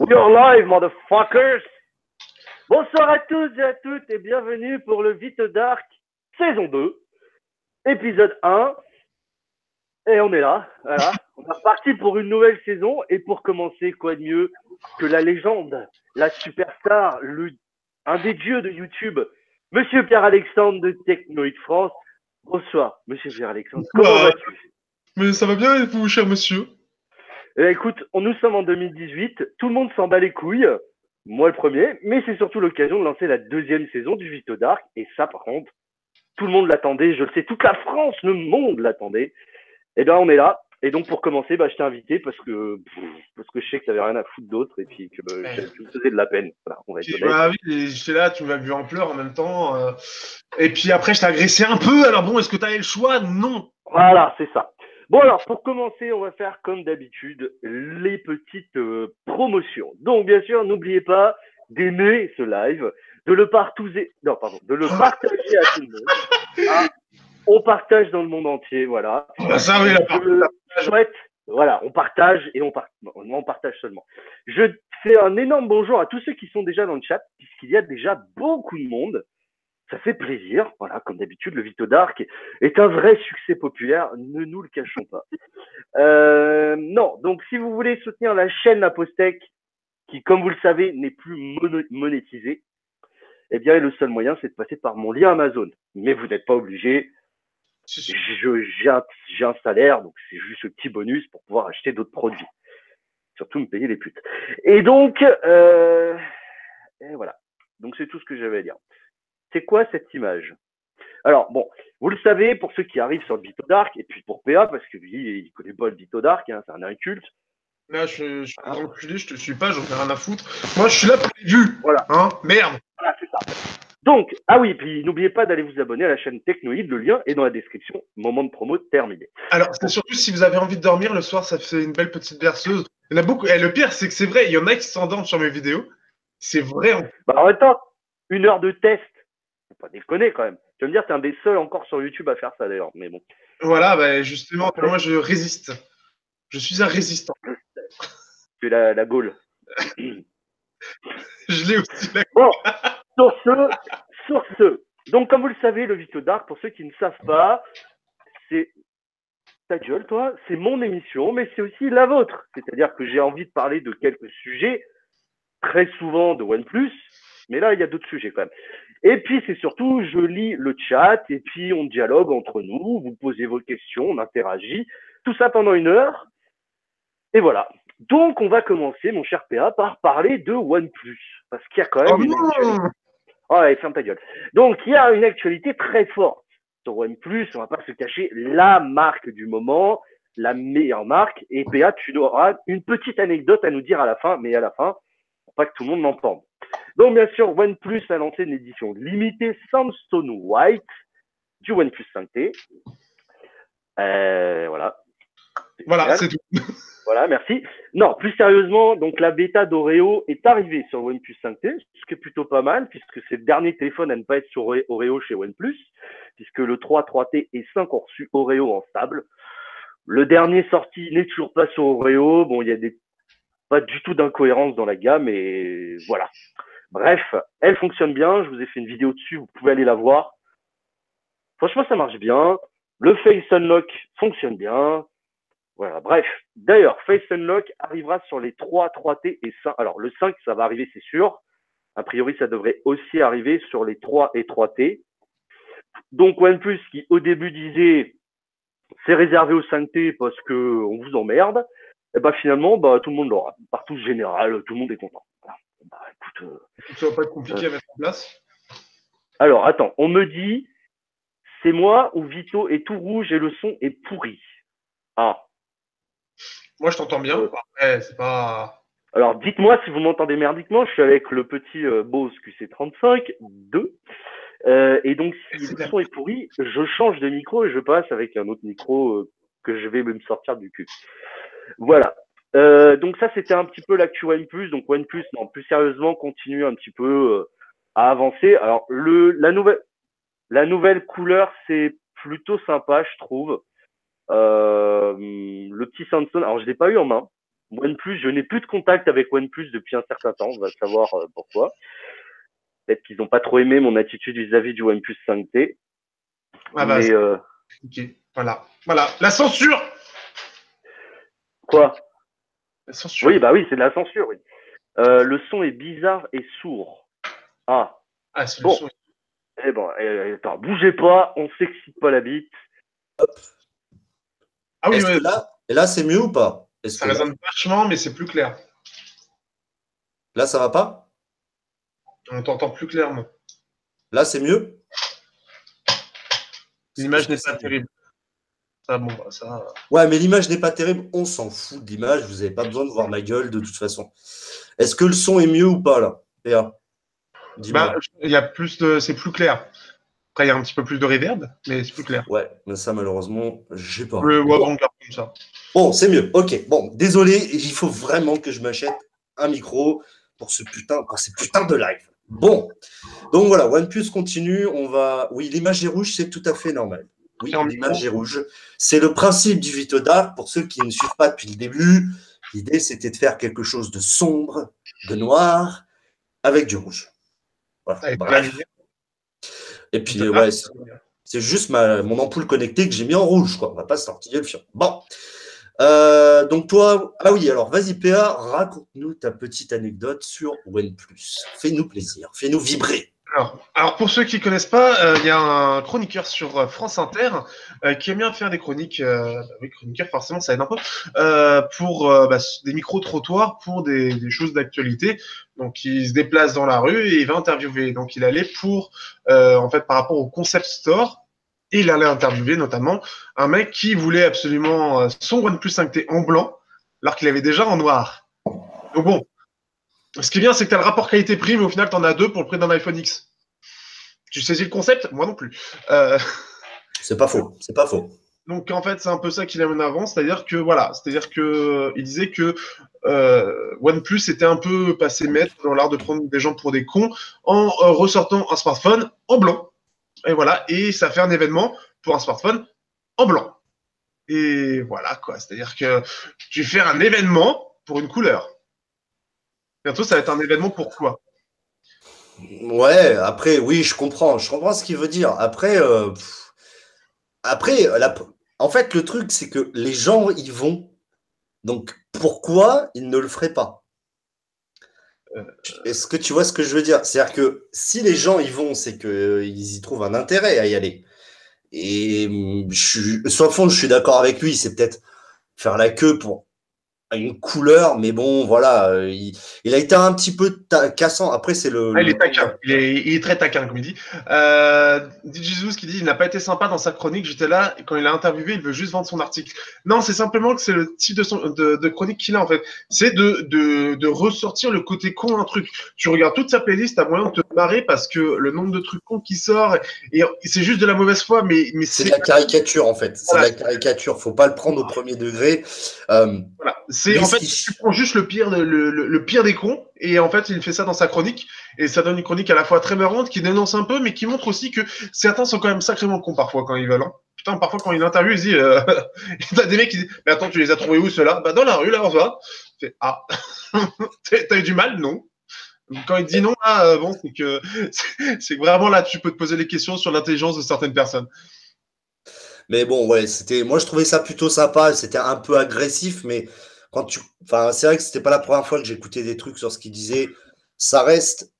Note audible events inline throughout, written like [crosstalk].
You're live, motherfuckers! Bonsoir à tous et à toutes et bienvenue pour le Vite Dark saison 2, épisode 1. Et on est là, voilà. On est reparti pour une nouvelle saison et pour commencer, quoi de mieux que la légende, la superstar, le, un des dieux de YouTube, Monsieur Pierre-Alexandre de Technoid France. Bonsoir, Monsieur Pierre-Alexandre. Comment Bah, vas-tu? Mais ça va bien et vous, cher monsieur? Eh, écoute, on, nous sommes en 2018, tout le monde s'en bat les couilles, moi le premier, mais c'est surtout l'occasion de lancer la deuxième saison du Vito Dark, et ça par contre, tout le monde l'attendait, je le sais, toute la France, le monde l'attendait. Et ben on est là, et donc pour commencer, bah, je t'ai invité parce que, pff, parce que je sais que t'avais rien à foutre d'autre, et puis que Ouais. tu me faisais de la peine. Voilà, on va être bah, oui, j'étais là, tu m'as vu en pleurs en même temps. euh, Et puis après, je t'ai agressé un peu. Alors bon, est-ce que t'avais le choix? Non. Voilà, c'est ça. Bon alors, pour commencer, on va faire comme d'habitude les petites euh, promotions. Donc bien sûr, n'oubliez pas d'aimer ce live, de le partager, non pardon, de le partager à tout le monde. Ah, on partage dans le monde entier, voilà. Bah, ça, oui, la part- Je souhaite, voilà, on partage et on partage seulement. Je fais un énorme bonjour à tous ceux qui sont déjà dans le chat, puisqu'il y a déjà beaucoup de monde. Ça fait plaisir. Voilà, comme d'habitude, le Vito Dark est un vrai succès populaire. Ne nous le cachons pas. Euh, non, donc si vous voulez soutenir la chaîne La Postec, qui, comme vous le savez, n'est plus monétisée, eh bien, le seul moyen, c'est de passer par mon lien Amazon. Mais vous n'êtes pas obligé j'ai un salaire, donc c'est juste ce petit bonus pour pouvoir acheter d'autres produits. Surtout me payer les putes. Et donc, euh, et voilà. Donc c'est tout ce que j'avais à dire. C'est quoi cette image? Alors bon, vous le savez pour ceux qui arrivent sur le Vito Dark et puis pour PA parce que lui il connaît pas le Vito Dark, hein, c'est un inculte. Là, je, suis un enculé, je te suis pas, j'en fais rien à foutre. Moi, je suis là pour les vues. Voilà. Hein Merde. Voilà, c'est ça. Donc, ah oui, puis n'oubliez pas d'aller vous abonner à la chaîne Technoïd, le lien est dans la description. Moment de promo terminé. Alors, c'est surtout si vous avez envie de dormir le soir, ça fait une belle petite berceuse. Il y en a beaucoup. Et le pire, c'est que c'est vrai, il y en a qui s'endorment sur mes vidéos. C'est vrai. en- Bah, en même temps, une heure de test. Faut pas déconner quand même. Tu vas me dire, t'es un des seuls encore sur YouTube à faire ça d'ailleurs. Mais bon. Voilà, bah, justement, moi, je résiste. Je suis un résistant. C'est la, la Gaule. [coughs] Je l'ai aussi. là. Bon, sur ce, sur ce. Donc, comme vous le savez, le Vito Dark, pour ceux qui ne savent pas, c'est ta gueule, toi, c'est mon émission, mais c'est aussi la vôtre. C'est-à-dire que j'ai envie de parler de quelques sujets, très souvent de OnePlus, mais là, il y a d'autres sujets quand même. Et puis, c'est surtout, je lis le chat, et puis on dialogue entre nous, vous posez vos questions, on interagit, tout ça pendant une heure. Et voilà. Donc, on va commencer, mon cher PA, par parler de OnePlus. Parce qu'il y a quand même Oh une actualité. Oh, allez, ferme ta gueule. Donc, il y a une actualité très forte sur OnePlus. On va pas se cacher la marque du moment, la meilleure marque. Et PA, tu auras une petite anecdote à nous dire à la fin, mais à la fin, pas que tout le monde m'entende. Donc, bien sûr, OnePlus a lancé une édition limitée Sandstone White du OnePlus 5T. Euh, voilà. Voilà, Génial. c'est tout. [laughs] Voilà, merci. Non, plus sérieusement, donc la bêta d'Oreo est arrivée sur OnePlus 5T, ce qui est plutôt pas mal, puisque c'est le dernier téléphone à ne pas être sur Ore- Oreo chez OnePlus, puisque le 3, 3T et 5 ont reçu Oreo en stable. Le dernier sorti n'est toujours pas sur Oreo. Bon, il y a des pas du tout d'incohérence dans la gamme, et voilà. Bref, elle fonctionne bien. Je vous ai fait une vidéo dessus, vous pouvez aller la voir. Franchement, ça marche bien. Le Face Unlock fonctionne bien. Voilà, bref. D'ailleurs, Face Unlock arrivera sur les 3, 3T et 5. Alors, le 5, ça va arriver, c'est sûr. A priori, ça devrait aussi arriver sur les 3 et 3T. Donc, OnePlus qui, au début, disait c'est réservé au 5T parce que on vous emmerde. Et ben finalement, bah, tout le monde l'aura. Partout général, tout le monde est content. Voilà. Bah, écoute, euh, Ça va pas être compliqué à mettre en place? Alors, attends, on me dit, c'est moi ou Vito est tout rouge et le son est pourri. Ah, Moi, je t'entends bien. Ouais. Après, c'est pas. alors dites-moi si vous m'entendez merdiquement, je suis avec le petit euh, Bose QC35 2. Euh, et donc, si le son est pourri, je change de micro et je passe avec un autre micro euh, que je vais me sortir du cul. Voilà. Euh, donc ça, c'était un petit peu l'actu OnePlus. Donc OnePlus, non, plus sérieusement, continue un petit peu euh, à avancer. Alors le la nouvelle la nouvelle couleur, c'est plutôt sympa, je trouve. Euh, le petit Samsung, alors je l'ai pas eu en main. OnePlus, je n'ai plus de contact avec OnePlus depuis un certain temps, on va savoir pourquoi. Peut-être qu'ils n'ont pas trop aimé mon attitude vis-à-vis du OnePlus 5T. Ah bah, mais ok, voilà. Voilà, la censure quoi La censure. Oui, bah oui, c'est de la censure, oui. Euh, le son est bizarre et sourd. Ah, Ah, c'est Bon. le son. eh bon, eh, attends, bougez pas, on s'excite pas la bite. Ah oui, Est-ce ouais, que là, et là c'est mieux ou pas? Est-ce ça que là, résonne vachement, mais c'est plus clair. là, ça va pas? On t'entend plus clairement. Là, c'est mieux? L'image n'est pas terrible. Ça, bon, bah, ça. Ouais, mais l'image n'est pas terrible. On s'en fout de l'image. Vous n'avez pas besoin de voir ma gueule de toute façon. Est-ce que le son est mieux ou pas là PA. Bah, il y a plus de. C'est plus clair. Après, il y a un petit peu plus de reverb, mais c'est plus clair. Ouais, mais ça malheureusement, j'ai pas. Le ouais, on garde comme ça. Bon, c'est mieux. Ok. Bon, désolé, il faut vraiment que je m'achète un micro pour ce putain, pour ces putains de live. Bon, donc voilà, OnePlus continue. On va. Oui, l'image est rouge, c'est tout à fait normal. Oui, l'image est rouge. C'est le principe du Vito Dark. Pour ceux qui ne suivent pas depuis le début, l'idée c'était de faire quelque chose de sombre, de noir, avec du rouge. Voilà. Bref. Et puis, Ah, ouais, c'est- juste ma, mon ampoule connectée que j'ai mis en rouge, quoi. On va pas se tortiller le fion. Bon. Euh, donc toi, ah oui, alors vas-y PA, raconte-nous ta petite anecdote sur OnePlus. Fais-nous plaisir, fais-nous vibrer. Alors, pour ceux qui connaissent pas, euh, il y a un chroniqueur sur euh, France Inter euh, qui aime bien faire des chroniques. euh, bah oui, chroniqueur, forcément, ça aide un peu. euh, pour bah, des micro-trottoirs pour des, des choses d'actualité. Donc, il se déplace dans la rue et il va interviewer. Donc, il allait pour, en fait, par rapport au concept store. Et il allait interviewer notamment un mec qui voulait absolument son OnePlus 5T en blanc, alors qu'il avait déjà en noir. Donc bon, ce qui est bien, c'est que tu as le rapport qualité-prix, mais au final, tu en as deux pour le prix d'un iPhone X. Tu saisis le concept Moi non plus. Euh, C'est pas faux, c'est pas faux. donc en fait, c'est un peu ça qu'il a mis en avant, c'est-à-dire que voilà, c'est-à-dire que il disait que euh, OnePlus était un peu passé maître dans l'art de prendre des gens pour des cons en euh, ressortant un smartphone en blanc. Et voilà, et ça fait un événement pour un smartphone en blanc. Et voilà quoi, c'est-à-dire que tu fais un événement pour une couleur. Bientôt, ça va être un événement pour quoi Ouais, après, oui, je comprends, je comprends ce qu'il veut dire. Après, euh, après, la- en fait, le truc, c'est que les gens y vont. Donc, pourquoi ils ne le feraient pas? Euh, Est-ce que tu vois ce que je veux dire? C'est-à-dire que si les gens y vont, c'est qu'ils y trouvent un intérêt à y aller. Et hum, je suis, sur le fond, je suis d'accord avec lui. C'est peut-être faire la queue pour une couleur, mais bon, voilà, euh, il, il a été un petit peu cassant. Après, c'est le. Ah, il est taquin, il est, il est très taquin, comme il dit. Euh, Jesus qui dit il n'a pas été sympa dans sa chronique. J'étais là quand il a interviewé, il veut juste vendre son article. Non, c'est simplement que c'est le type de, son, de, de chronique qu'il a en fait. C'est de, de, de ressortir le côté con d'un truc. Tu regardes toute sa playlist, t'as moyen de te marrer parce que le nombre de trucs cons qui sort et, c'est juste de la mauvaise foi, mais, mais C'est c'est de la caricature en fait. C'est Voilà. de la caricature. Faut pas le prendre au premier degré. Euh, voilà. C'est en fait tu prends juste le pire, le, le, le pire des cons et en fait il fait ça dans sa chronique et ça donne une chronique à la fois très marrante qui dénonce un peu mais qui montre aussi que certains sont quand même sacrément cons parfois quand ils veulent. hein. Putain, parfois quand [laughs] il interview, il dit euh... t'as des mecs qui disent mais attends tu les as trouvés où ceux-là? Bah dans la rue là on va. Fait, ah [laughs] T'as- eu du mal? Non quand il dit non, euh, bon, c'est que [laughs] c'est- vraiment là, tu peux te poser des questions sur l'intelligence de certaines personnes. mais bon, ouais, c'était. Moi, je trouvais ça plutôt sympa. C'était un peu agressif, mais quand tu. Enfin, c'est vrai que c'était pas la première fois que j'écoutais des trucs sur ce qu'il disait. Ça reste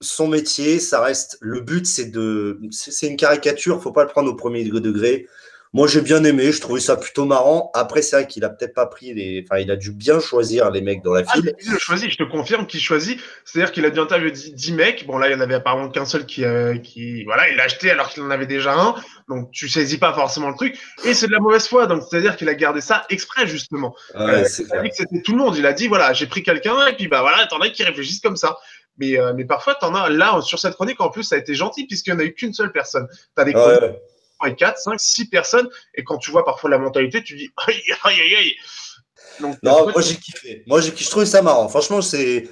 son métier. Ça reste. Le but, c'est de. C'est une caricature. Faut pas le prendre au premier degré. Moi, j'ai bien aimé. Je trouvais ça plutôt marrant. Après, c'est vrai qu'il a peut-être pas pris les. Enfin, il a dû bien choisir les mecs dans la Ah, file. il le choisit, je te confirme qu'il choisit. C'est-à-dire qu'il a dû interviewer 10, 10 mecs. Bon, là, il y en avait apparemment qu'un seul qui, euh, qui, voilà, il l'a acheté alors qu'il en avait déjà un. Donc, tu saisis pas forcément le truc. Et c'est de la mauvaise foi. Donc, c'est-à-dire qu'il a gardé ça exprès, justement. Ouais, Euh, c'est il a dit que c'était tout le monde. Il a dit, voilà, j'ai pris quelqu'un et puis, bah, voilà, t'en as qui réfléchissent comme ça. Mais, euh, mais parfois, t'en as, là, sur cette chronique, en plus, ça a été gentil puisqu'il n'y en a eu qu'une seule personne. T'as des 4, 5, 6 personnes. Et quand tu vois parfois la mentalité, tu dis, aïe, aïe, aïe, aïe. Donc, Non, moi j'ai kiffé. Moi j'ai kiffé. Je trouvais ça marrant. Franchement, c'est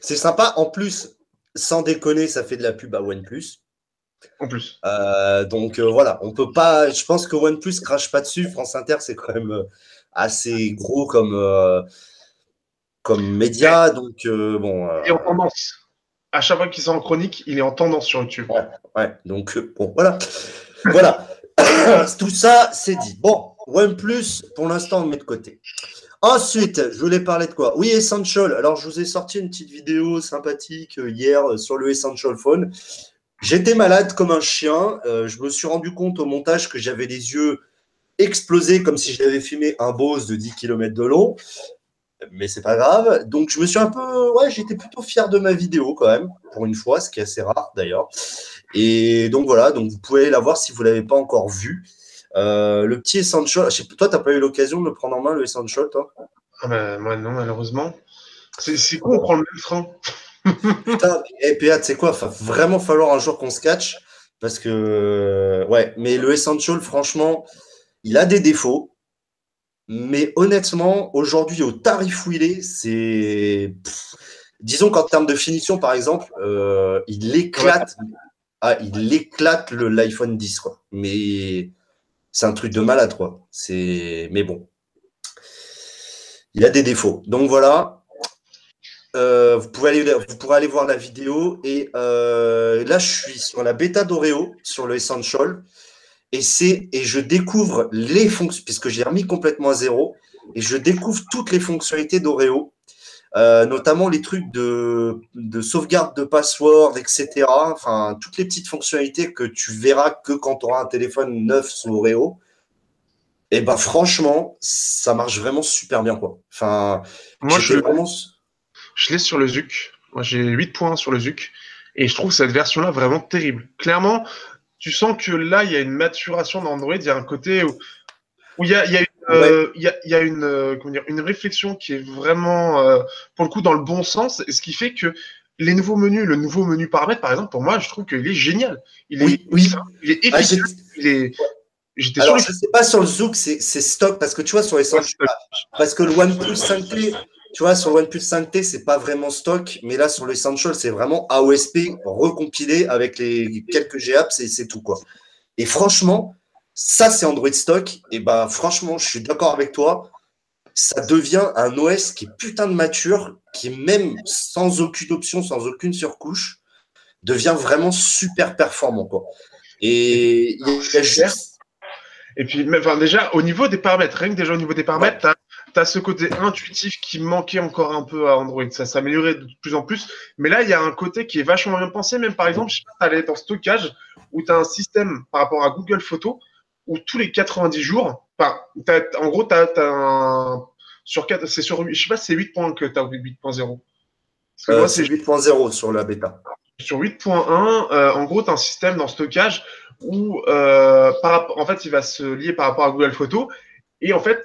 sympa. En plus, sans déconner, ça fait de la pub à OnePlus. en plus. Euh, donc euh, voilà, on peut pas. Je pense que OnePlus crache pas dessus. France Inter, c'est quand même euh, assez gros comme. euh, comme média. Donc, bon. Et en tendance. À chaque fois qu'il sort en chronique, il est en tendance sur YouTube. Ouais, ouais. donc, bon, voilà. Voilà. [coughs] Tout ça, c'est dit. Bon, OnePlus, pour l'instant, on met de côté. Ensuite, je voulais parler de quoi? Oui, Essential. Alors, je vous ai sorti une petite vidéo sympathique hier sur le Essential Phone. J'étais malade comme un chien. je me suis rendu compte au montage que j'avais les yeux explosé comme si j'avais filmé un Bose de 10 km de long. Mais c'est pas grave. Donc je me suis un peu. Ouais, j'étais plutôt fier de ma vidéo quand même, pour une fois, ce qui est assez rare d'ailleurs. Et donc voilà, donc vous pouvez la voir si vous ne l'avez pas encore vu. Euh, le petit Essential, je sais, toi, tu n'as pas eu l'occasion de le prendre en main, le Essential, toi? Ah bah, Moi, non, malheureusement. C'est quoi, on prend le même train [laughs] Putain, et eh, PA, tu sais quoi, il va vraiment falloir un jour qu'on se catch. Parce que, ouais, mais le Essential, franchement, il a des défauts, mais honnêtement, aujourd'hui, au tarif où il est, c'est. Disons qu'en termes de finition, par exemple, euh, il éclate. Ah, il éclate l'iPhone 10, quoi. Mais c'est un truc de malade, quoi. C'est. Mais bon. Il a des défauts. Donc voilà. Euh, vous, pouvez aller, vous pourrez aller voir la vidéo. Et euh, là, je suis sur la bêta d'Oreo, sur le Essential et c'est et je découvre les fonctions puisque j'ai remis complètement à zéro et je découvre toutes les fonctionnalités d'Oreo, euh, notamment les trucs de, de, sauvegarde de password, etc. Enfin, toutes les petites fonctionnalités que tu verras que quand tu auras un téléphone neuf sous Oreo. Et ben franchement, ça marche vraiment super bien quoi. Enfin, moi je, vraiment... je l'ai sur le Zuc. Moi j'ai 8 points sur le Zuc et je trouve cette version là vraiment terrible. Clairement, tu sens que là, il y a une maturation d'Android, il y a un côté où, il, y a, une, une, réflexion qui est vraiment, euh, pour le coup, dans le bon sens, ce qui fait que les nouveaux menus, le nouveau menu paramètres, par exemple, pour moi, je trouve qu'il est génial. Il est, oui, Il est ah, efficace. J'étais Alors, je ne sais pas sur le Zook, c'est stock, parce que tu vois, sur les parce que le OnePlus 5T, tu vois, sur le OnePlus 5T, c'est pas vraiment stock, mais là, sur l'Essential, c'est vraiment AOSP recompilé avec les quelques GApps et c'est tout, quoi. Et franchement, ça, c'est Android stock. Et bah, franchement, je suis d'accord avec toi. Ça devient un OS qui est putain de mature, qui, même sans aucune option, sans aucune surcouche, devient vraiment super performant, quoi. Et il y a juste. Et puis, enfin, déjà, au niveau des paramètres, rien que déjà au niveau des paramètres, tu as ce côté intuitif qui manquait encore un peu à Android. Ça s'améliorait de plus en plus. Mais là, il y a un côté qui est vachement bien pensé. Même par exemple, je sais pas, tu dans stockage où tu as un système par rapport à Google Photos où tous les 90 jours, en gros, tu as, un. Sur 4, c'est sur, je sais pas, c'est 8 points que tu as 8.0. Euh, c'est 8.0 sur la bêta. Sur 8.1, euh, en gros, tu as un système dans stockage où, euh, par, en fait, il va se lier par rapport à Google Photos et en fait,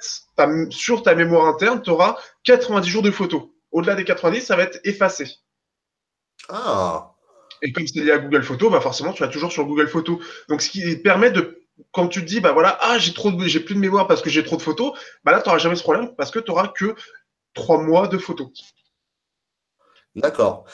sur ta mémoire interne, tu auras 90 jours de photos. Au-delà des 90, ça va être effacé. Ah. Et comme c'est lié à Google Photos, bah forcément, tu vas toujours sur Google Photos. Donc, ce qui permet de, quand tu te dis, bah voilà, ah, j'ai trop j'ai plus de mémoire parce que j'ai trop de photos, bah là, tu n'auras jamais ce problème parce que tu n'auras que trois mois de photos. D'accord.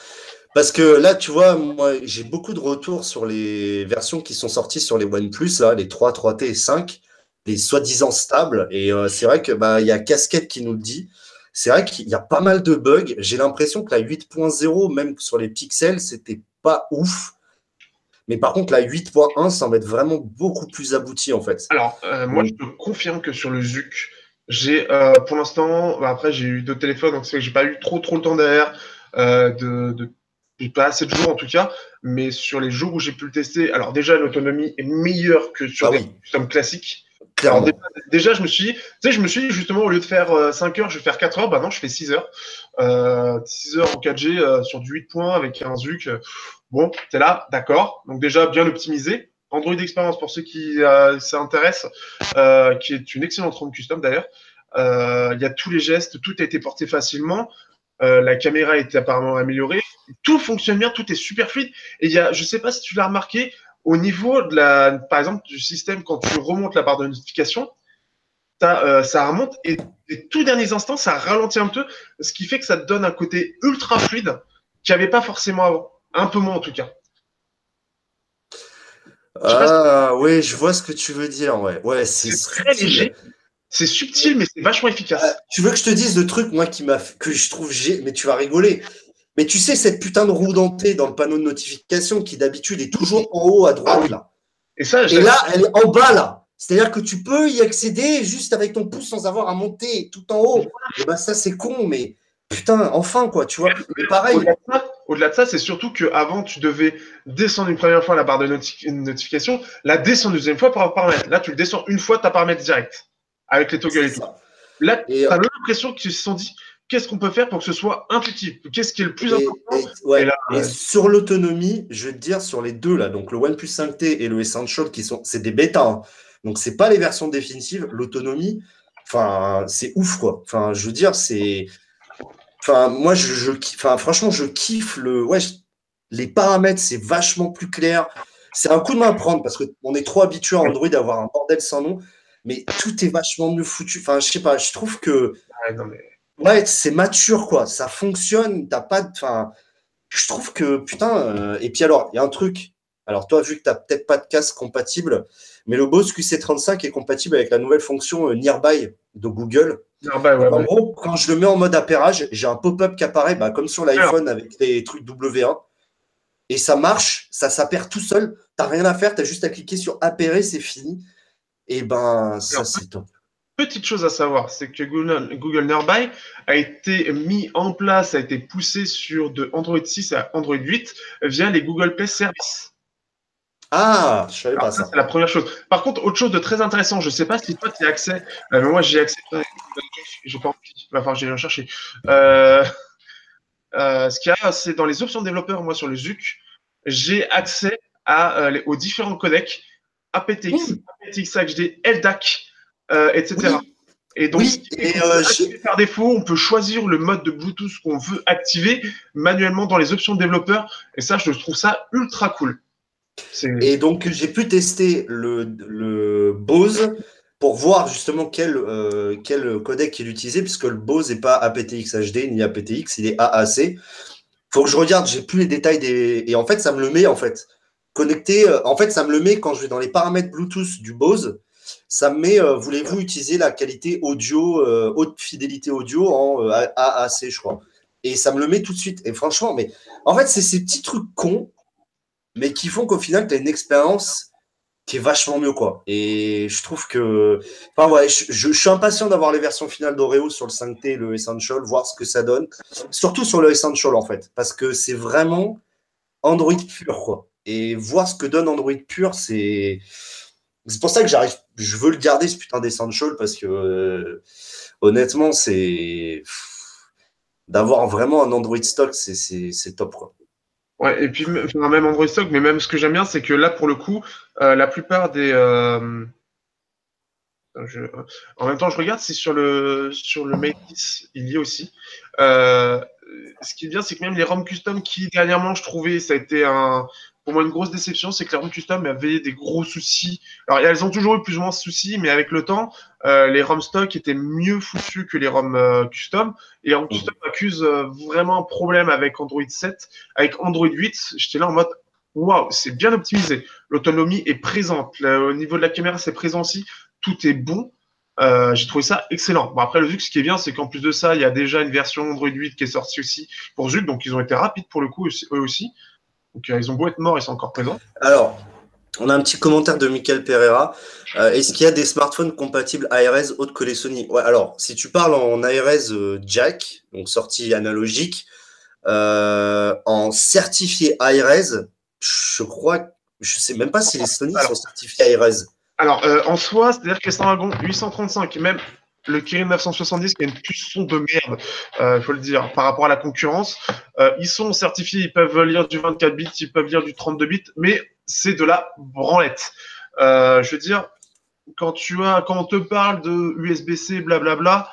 Parce que là, tu vois, moi, j'ai beaucoup de retours sur les versions qui sont sorties sur les OnePlus, là, les 3, 3T et 5 les soi-disant stables. Et euh, c'est vrai que bah y a Casquette qui nous le dit. C'est vrai qu'il y a pas mal de bugs. J'ai l'impression que la 8.0, même sur les pixels, c'était pas ouf. Mais par contre, la 8.1 ça va être vraiment beaucoup plus abouti en fait. Alors, euh, moi, je te confirme que sur le ZUC, j'ai euh, pour l'instant, bah, après, j'ai eu deux téléphones, donc c'est que j'ai pas eu trop trop le temps derrière de, de pas assez de jours en tout cas, mais sur les jours où j'ai pu le tester, alors déjà l'autonomie est meilleure que sur les ah systèmes classiques déjà, je me suis dit, tu sais, je me suis dit justement, au lieu de faire 5 euh, heures, je vais faire 4 heures. Bah non, je fais 6 heures. 6 euh, heures en 4G euh, sur du 8 points avec un ZUC. Bon, t'es là, d'accord. Donc déjà, bien optimisé. Android Experience pour ceux qui s'intéressent, qui est une excellente ROM custom d'ailleurs. Il y a tous les gestes, tout a été porté facilement. la caméra a été apparemment améliorée. Tout fonctionne bien, tout est super fluide. Et il y a, je sais pas si tu l'as remarqué, au niveau de la, par exemple, du système, quand tu remontes la barre de notification, euh, ça remonte et les tout derniers instants, ça ralentit un peu, ce qui fait que ça te donne un côté ultra fluide qu'il n'y avait pas forcément avant. Un peu moins en tout cas. Ah oui, je vois ce que tu veux dire. Ouais, ouais c'est très léger. C'est subtil, mais c'est vachement efficace. Euh, tu veux que je te dise le truc, moi, qui m'a, que je trouve, mais tu vas rigoler. Mais tu sais, cette putain de roue dentée dans le panneau de notification qui d'habitude est toujours en haut à droite, là. Et, ça, Et là, elle est en bas, là. C'est-à-dire que tu peux y accéder juste avec ton pouce sans avoir à monter tout en haut. Et ben ça, c'est con, mais putain, enfin, quoi, tu vois. Mais pareil. Au-delà de ça, c'est surtout qu'avant, tu devais descendre une première fois la barre de notification, la descendre une deuxième fois pour avoir paramètre. Là, tu le descends une fois, tu as paramètre direct avec les toggles et tout. Là, tu as l'impression qu'ils se sont dit qu'est-ce qu'on peut faire pour que ce soit intuitif? Qu'est-ce qui est le plus important? et, sur l'autonomie, je vais te dire, sur les deux, là, donc le OnePlus 5T et le Essential, qui sont, c'est des bêtas. Hein. Donc, c'est pas les versions définitives. L'autonomie, enfin, c'est ouf, quoi. Enfin, je veux dire, c'est. Enfin, moi, je, je, enfin, franchement, je kiffe le. Ouais, les paramètres, c'est vachement plus clair. C'est un coup de main à prendre parce qu'on est trop habitué à Android d'avoir un bordel sans nom mais tout est vachement mieux foutu. Enfin, je sais pas, je trouve que. Ouais, c'est mature, quoi. Ça fonctionne. T'as pas de. Enfin, je trouve que, putain. Euh, et puis alors, il y a un truc. Alors, toi, vu que tu n'as peut-être pas de casque compatible, mais le Bose QC35 est compatible avec la nouvelle fonction euh, Nearby de Google. en gros, quand je le mets en mode appairage, j'ai un pop-up qui apparaît, bah, comme sur l'iPhone avec les trucs W1. Et ça marche, ça s'appaire tout seul. Tu n'as rien à faire, tu as juste à cliquer sur appairer, c'est fini. Et ben, ça, c'est top. Petite chose à savoir, c'est que Google, Google Nearby a été mis en place, a été poussé sur de Android 6 à Android 8 via les Google Play Services. Ah, je savais pas ça. C'est la première chose. Par contre, autre chose de très intéressant, je ne sais pas si toi tu as accès, euh, mais moi j'ai accès. Je pas enfin, j'ai recherché. Euh, euh, ce qu'il y a, c'est dans les options développeurs, moi sur le ZUC, j'ai accès à, aux différents codecs aptX, aptX HD, LDAC, euh, etc. Et donc, euh, par défaut, on peut choisir le mode de Bluetooth qu'on veut activer manuellement dans les options développeurs. Et ça, je trouve ça ultra cool. Et donc, j'ai pu tester le, Bose pour voir justement quel, euh, quel codec il utilisait, puisque le Bose n'est pas aptX HD ni aptX, il est AAC. Faut que je regarde, j'ai plus les détails des. Et en fait, ça me le met en fait connecté. Euh, en fait, ça me le met quand je vais dans les paramètres Bluetooth du Bose. Ça me met, euh, voulez-vous utiliser la qualité audio, haute fidélité audio en AAC, je crois. Et ça me le met tout de suite. Et franchement, mais en fait, c'est ces petits trucs cons, mais qui font qu'au final, tu as une expérience qui est vachement mieux, quoi. Et je trouve que. Enfin, ouais, je, suis impatient d'avoir les versions finales d'Oreo sur le 5T le Essential, voir ce que ça donne. Surtout sur le Essential, en fait. Parce que c'est vraiment Android pur, quoi. Et voir ce que donne Android pur, c'est. C'est pour ça que j'arrive. Je veux le garder, ce putain d'Essential, parce que euh, honnêtement, c'est. D'avoir vraiment un Android stock, c'est top, quoi. Ouais, et puis même Android stock, mais même ce que j'aime bien, c'est que là, pour le coup, euh, la plupart des. Euh, en même temps, je regarde si sur le sur le Mate 10, il y a aussi. ce qui est bien, c'est que même les ROM custom qui dernièrement je trouvais ça a été un, pour moi, une grosse déception, c'est que les ROM custom avaient des gros soucis. Alors, elles ont toujours eu plus ou moins de soucis, mais avec le temps, euh, les ROM stock étaient mieux foutus que les ROM euh, custom. Et ROM custom accuse euh, vraiment un problème avec Android 7. Avec Android 8, j'étais là en mode waouh, c'est bien optimisé. L'autonomie est présente. au niveau de la caméra, c'est présent aussi. Tout est bon. j'ai trouvé ça excellent. Bon, après, le Zux, ce qui est bien, c'est qu'en plus de ça, il y a déjà une version Android 8 qui est sortie aussi pour Zux, donc ils ont été rapides pour le coup, eux aussi. Donc, euh, ils ont beau être morts, ils sont encore présents. Alors, on a un petit commentaire de Michael Pereira. Euh, est-ce qu'il y a des smartphones compatibles ARS autres que les Sony? Ouais, Alors, si tu parles en ARS euh, Jack, donc sortie analogique, en certifié ARS, je crois, je sais même pas si les Sony sont certifiés ARS. Alors, en soi, c'est-à-dire que Snapdragon 835, même le Kirin 970 qui a une puce son de merde, il euh, faut le dire, par rapport à la concurrence. Euh, ils sont certifiés, ils peuvent lire du 24 bits, ils peuvent lire du 32 bits, mais c'est de la branlette. Euh, je veux dire, quand tu as, quand on te parle de USB-C, blablabla,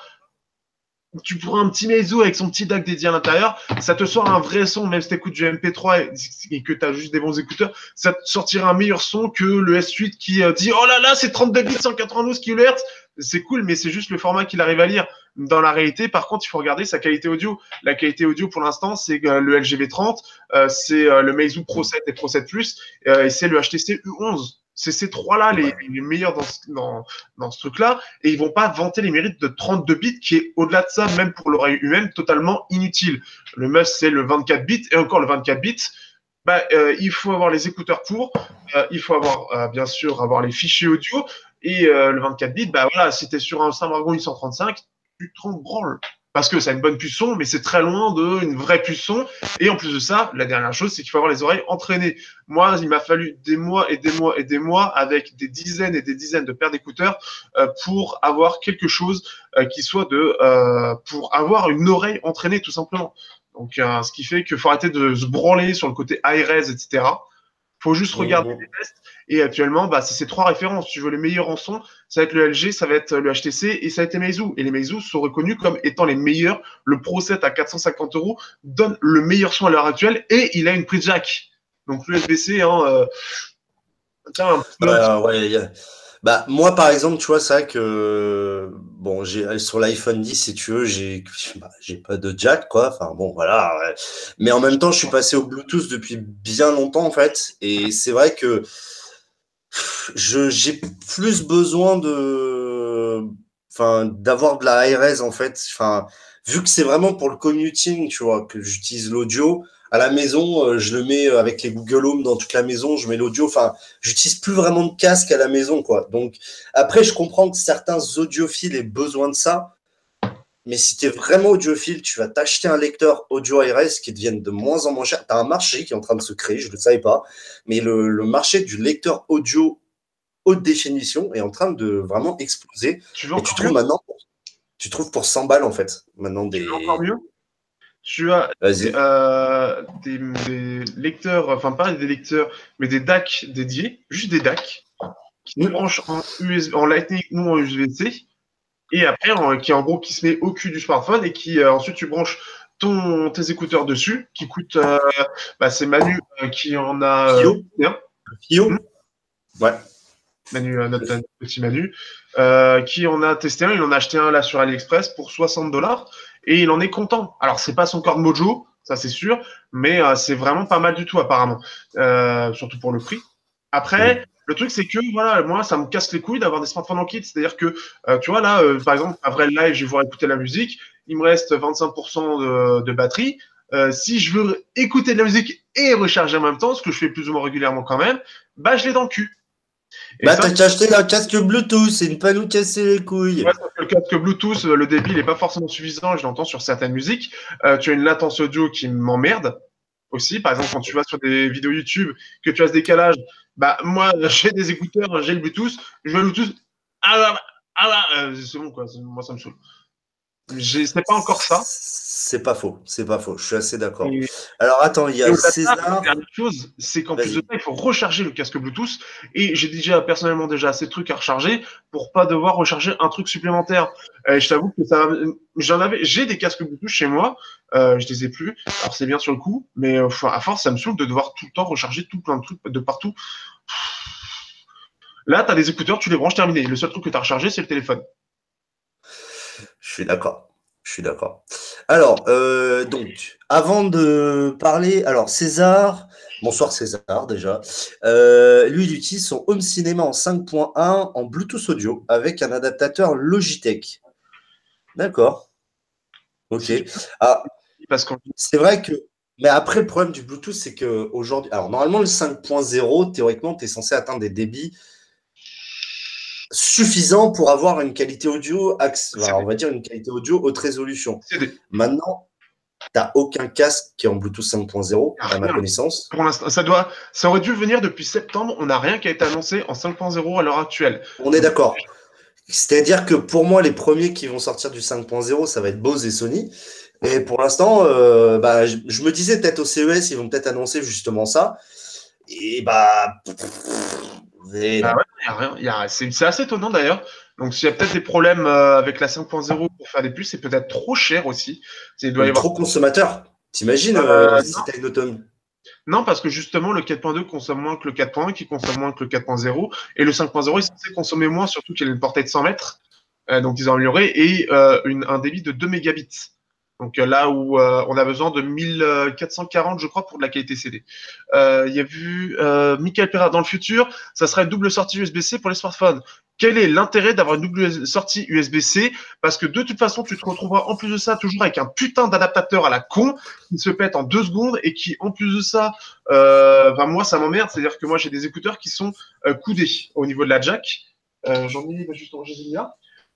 tu prends un petit Meizu avec son petit DAC dédié à l'intérieur, ça te sort un vrai son, même si tu écoutes du MP3 et, que tu as juste des bons écouteurs, ça te sortira un meilleur son que le S8 qui dit Oh là là, c'est 32 bits 192 kHz, c'est cool, mais c'est juste le format qu'il arrive à lire. Dans la réalité, par contre, il faut regarder sa qualité audio. La qualité audio, pour l'instant, c'est euh, le v 30 euh, c'est euh, le Meizu Pro 7 et Pro 7 Plus, et c'est le HTC U11. C'est ces trois-là les, les, meilleurs dans ce, dans, dans ce truc-là. Et ils vont pas vanter les mérites de 32 bits qui est au-delà de ça, même pour l'oreille humaine, totalement inutile. Le must, c'est le 24 bits. Et encore le 24 bits, bah, euh, il faut avoir les écouteurs pour. Euh, il faut avoir, euh, bien sûr, avoir les fichiers audio. Et euh, le 24 bits, bah voilà, si tu es sur un Snapdragon 835, tu te branles parce que ça a une bonne puce son, mais c'est très loin d'une vraie puce son. Et en plus de ça, la dernière chose, c'est qu'il faut avoir les oreilles entraînées. Moi, il m'a fallu des mois et des mois et des mois avec des dizaines et des dizaines de paires d'écouteurs euh, pour avoir quelque chose euh, qui soit de, pour avoir une oreille entraînée tout simplement. Donc, ce qui fait qu'il faut arrêter de se branler sur le côté ARS, etc faut juste regarder les tests. Et actuellement, bah, c'est ces trois références. Tu veux les meilleurs en son, ça va être le LG, ça va être le HTC et ça va être les Meizu. Et les Meizu sont reconnus comme étant les meilleurs. Le Pro 7 à 450 euros donne le meilleur son à l'heure actuelle et il a une prise jack. Donc l'USB-C, hein, euh, tiens, un bah, ouais. Bah, moi, par exemple, tu vois, c'est vrai que bon, j'ai sur l'iPhone 10, si tu veux, j'ai j'ai pas de jack, quoi. Enfin, bon, voilà. Mais en même temps, je suis passé au Bluetooth depuis bien longtemps, en fait. Et c'est vrai que je j'ai plus besoin de, enfin, d'avoir de la ARS, en fait. Enfin, vu que c'est vraiment pour le commuting, tu vois, que j'utilise l'audio à la maison, euh, je le mets euh, avec les Google Home dans toute la maison, je mets l'audio. Enfin, j'utilise plus vraiment de casque à la maison, quoi. Donc, après, je comprends que certains audiophiles aient besoin de ça. Mais si tu es vraiment audiophile, tu vas t'acheter un lecteur audio ARS qui devienne de moins en moins cher. Tu as un marché qui est en train de se créer, je ne le savais pas. Mais le, le, marché du lecteur audio haute définition est en train de vraiment exploser. Tu veux Et tu trouves maintenant, tu trouves pour 100 balles en fait. Maintenant des. Tu encore mieux? Tu as euh, des, des, lecteurs, enfin pas des lecteurs, mais des DAC dédiés, juste des DAC, qui se branchent en, USB, en Lightning ou en USB-C, et après en, qui en gros qui se met au cul du smartphone et qui euh, ensuite tu branches ton, tes écouteurs dessus, qui coûte, euh, bah, c'est Manu qui en a Fio. Fio. Hmm. Ouais. Manu, notre, notre, petit Manu, qui en a testé un, il en a acheté un là sur AliExpress pour 60 dollars et il en est content. Alors c'est pas son corps de mojo, ça c'est sûr, mais euh, c'est vraiment pas mal du tout apparemment, euh, surtout pour le prix. Après, le truc c'est que voilà, moi ça me casse les couilles d'avoir des smartphones en kit, c'est-à-dire que euh, tu vois là, par exemple, après le live, je vais voir écouter la musique, il me reste 25% de, de batterie. si je veux écouter de la musique et recharger en même temps, ce que je fais plus ou moins régulièrement quand même, bah je l'ai dans le cul. Et bah, t'as acheté un casque Bluetooth, c'est une pas nous casser les couilles. Ouais, le casque Bluetooth, le débit n'est pas forcément suffisant, je l'entends sur certaines musiques. Euh, tu as une latence audio qui m'emmerde aussi. Par exemple, quand tu vas sur des vidéos YouTube, que tu as ce décalage, bah, moi, [laughs] j'ai des écouteurs, j'ai le Bluetooth, je veux le Bluetooth, ah là, ah là, euh, c'est bon, quoi, moi, ça me saoule. C'est pas encore ça. C'est pas faux, c'est pas faux. Je suis assez d'accord. Alors attends, il y a César. La chose, c'est qu'en plus de ça, il faut recharger le casque Bluetooth. Et j'ai déjà personnellement déjà assez de trucs à recharger pour pas devoir recharger un truc supplémentaire. Et je t'avoue que ça, j'en avais, j'ai des casques Bluetooth chez moi. Euh, je les ai plus. Alors c'est bien sur le coup, mais euh, à force, ça me saoule de devoir tout le temps recharger tout plein de trucs de partout. Là, tu as des écouteurs, tu les branches terminé. Le seul truc que tu as rechargé, c'est le téléphone. Suis d'accord. Je suis d'accord. Alors, euh, donc, avant de parler, alors César, bonsoir César déjà, euh, lui, il utilise son home cinéma en 5.1 en Bluetooth audio avec un adaptateur Logitech. D'accord. Ok. Ah, c'est vrai que, mais après, le problème du Bluetooth, c'est que aujourd'hui, alors normalement, le 5.0, théoriquement, tu es censé atteindre des débits suffisant pour avoir une qualité audio, enfin, on va dire une qualité audio haute résolution. Maintenant, tu n'as aucun casque qui est en Bluetooth 5.0, à ma connaissance. Pour l'instant, ça, doit, ça aurait dû venir depuis septembre. On n'a rien qui a été annoncé en 5.0 à l'heure actuelle. On est d'accord. C'est-à-dire que pour moi, les premiers qui vont sortir du 5.0, ça va être Bose et Sony. Et pour l'instant, euh, bah, je, je, me disais peut-être au CES, ils vont peut-être annoncer justement ça. Et bah, ah ouais, c'est assez étonnant d'ailleurs. Donc, s'il y a peut-être des problèmes euh, avec la 5.0 pour faire des puces, c'est peut-être trop cher aussi. Il doit y avoir... Trop consommateur. T'imagines euh, euh, si t'as une automne non, parce que justement, le 4.2 consomme moins que le 4.1, qui consomme moins que le 4.0, et le 5.0 est censé consommer moins, surtout qu'il a une portée de 100 mètres, euh, donc ils ont amélioré, et une, un débit de 2 mégabits. Donc euh, là où euh, on a besoin de 1440, je crois, pour de la qualité CD. Euh, il y a vu euh, Michael Perra dans le futur, ça serait double sortie USB-C pour les smartphones. Quel est l'intérêt d'avoir une double sortie USB-C Parce que de toute façon, tu te retrouveras en plus de ça toujours avec un putain d'adaptateur à la con qui se pète en deux secondes et qui, en plus de ça, euh, moi, ça m'emmerde. C'est-à-dire que moi, j'ai des écouteurs qui sont coudés au niveau de la jack. J'en ai ben, justement, j'ai là.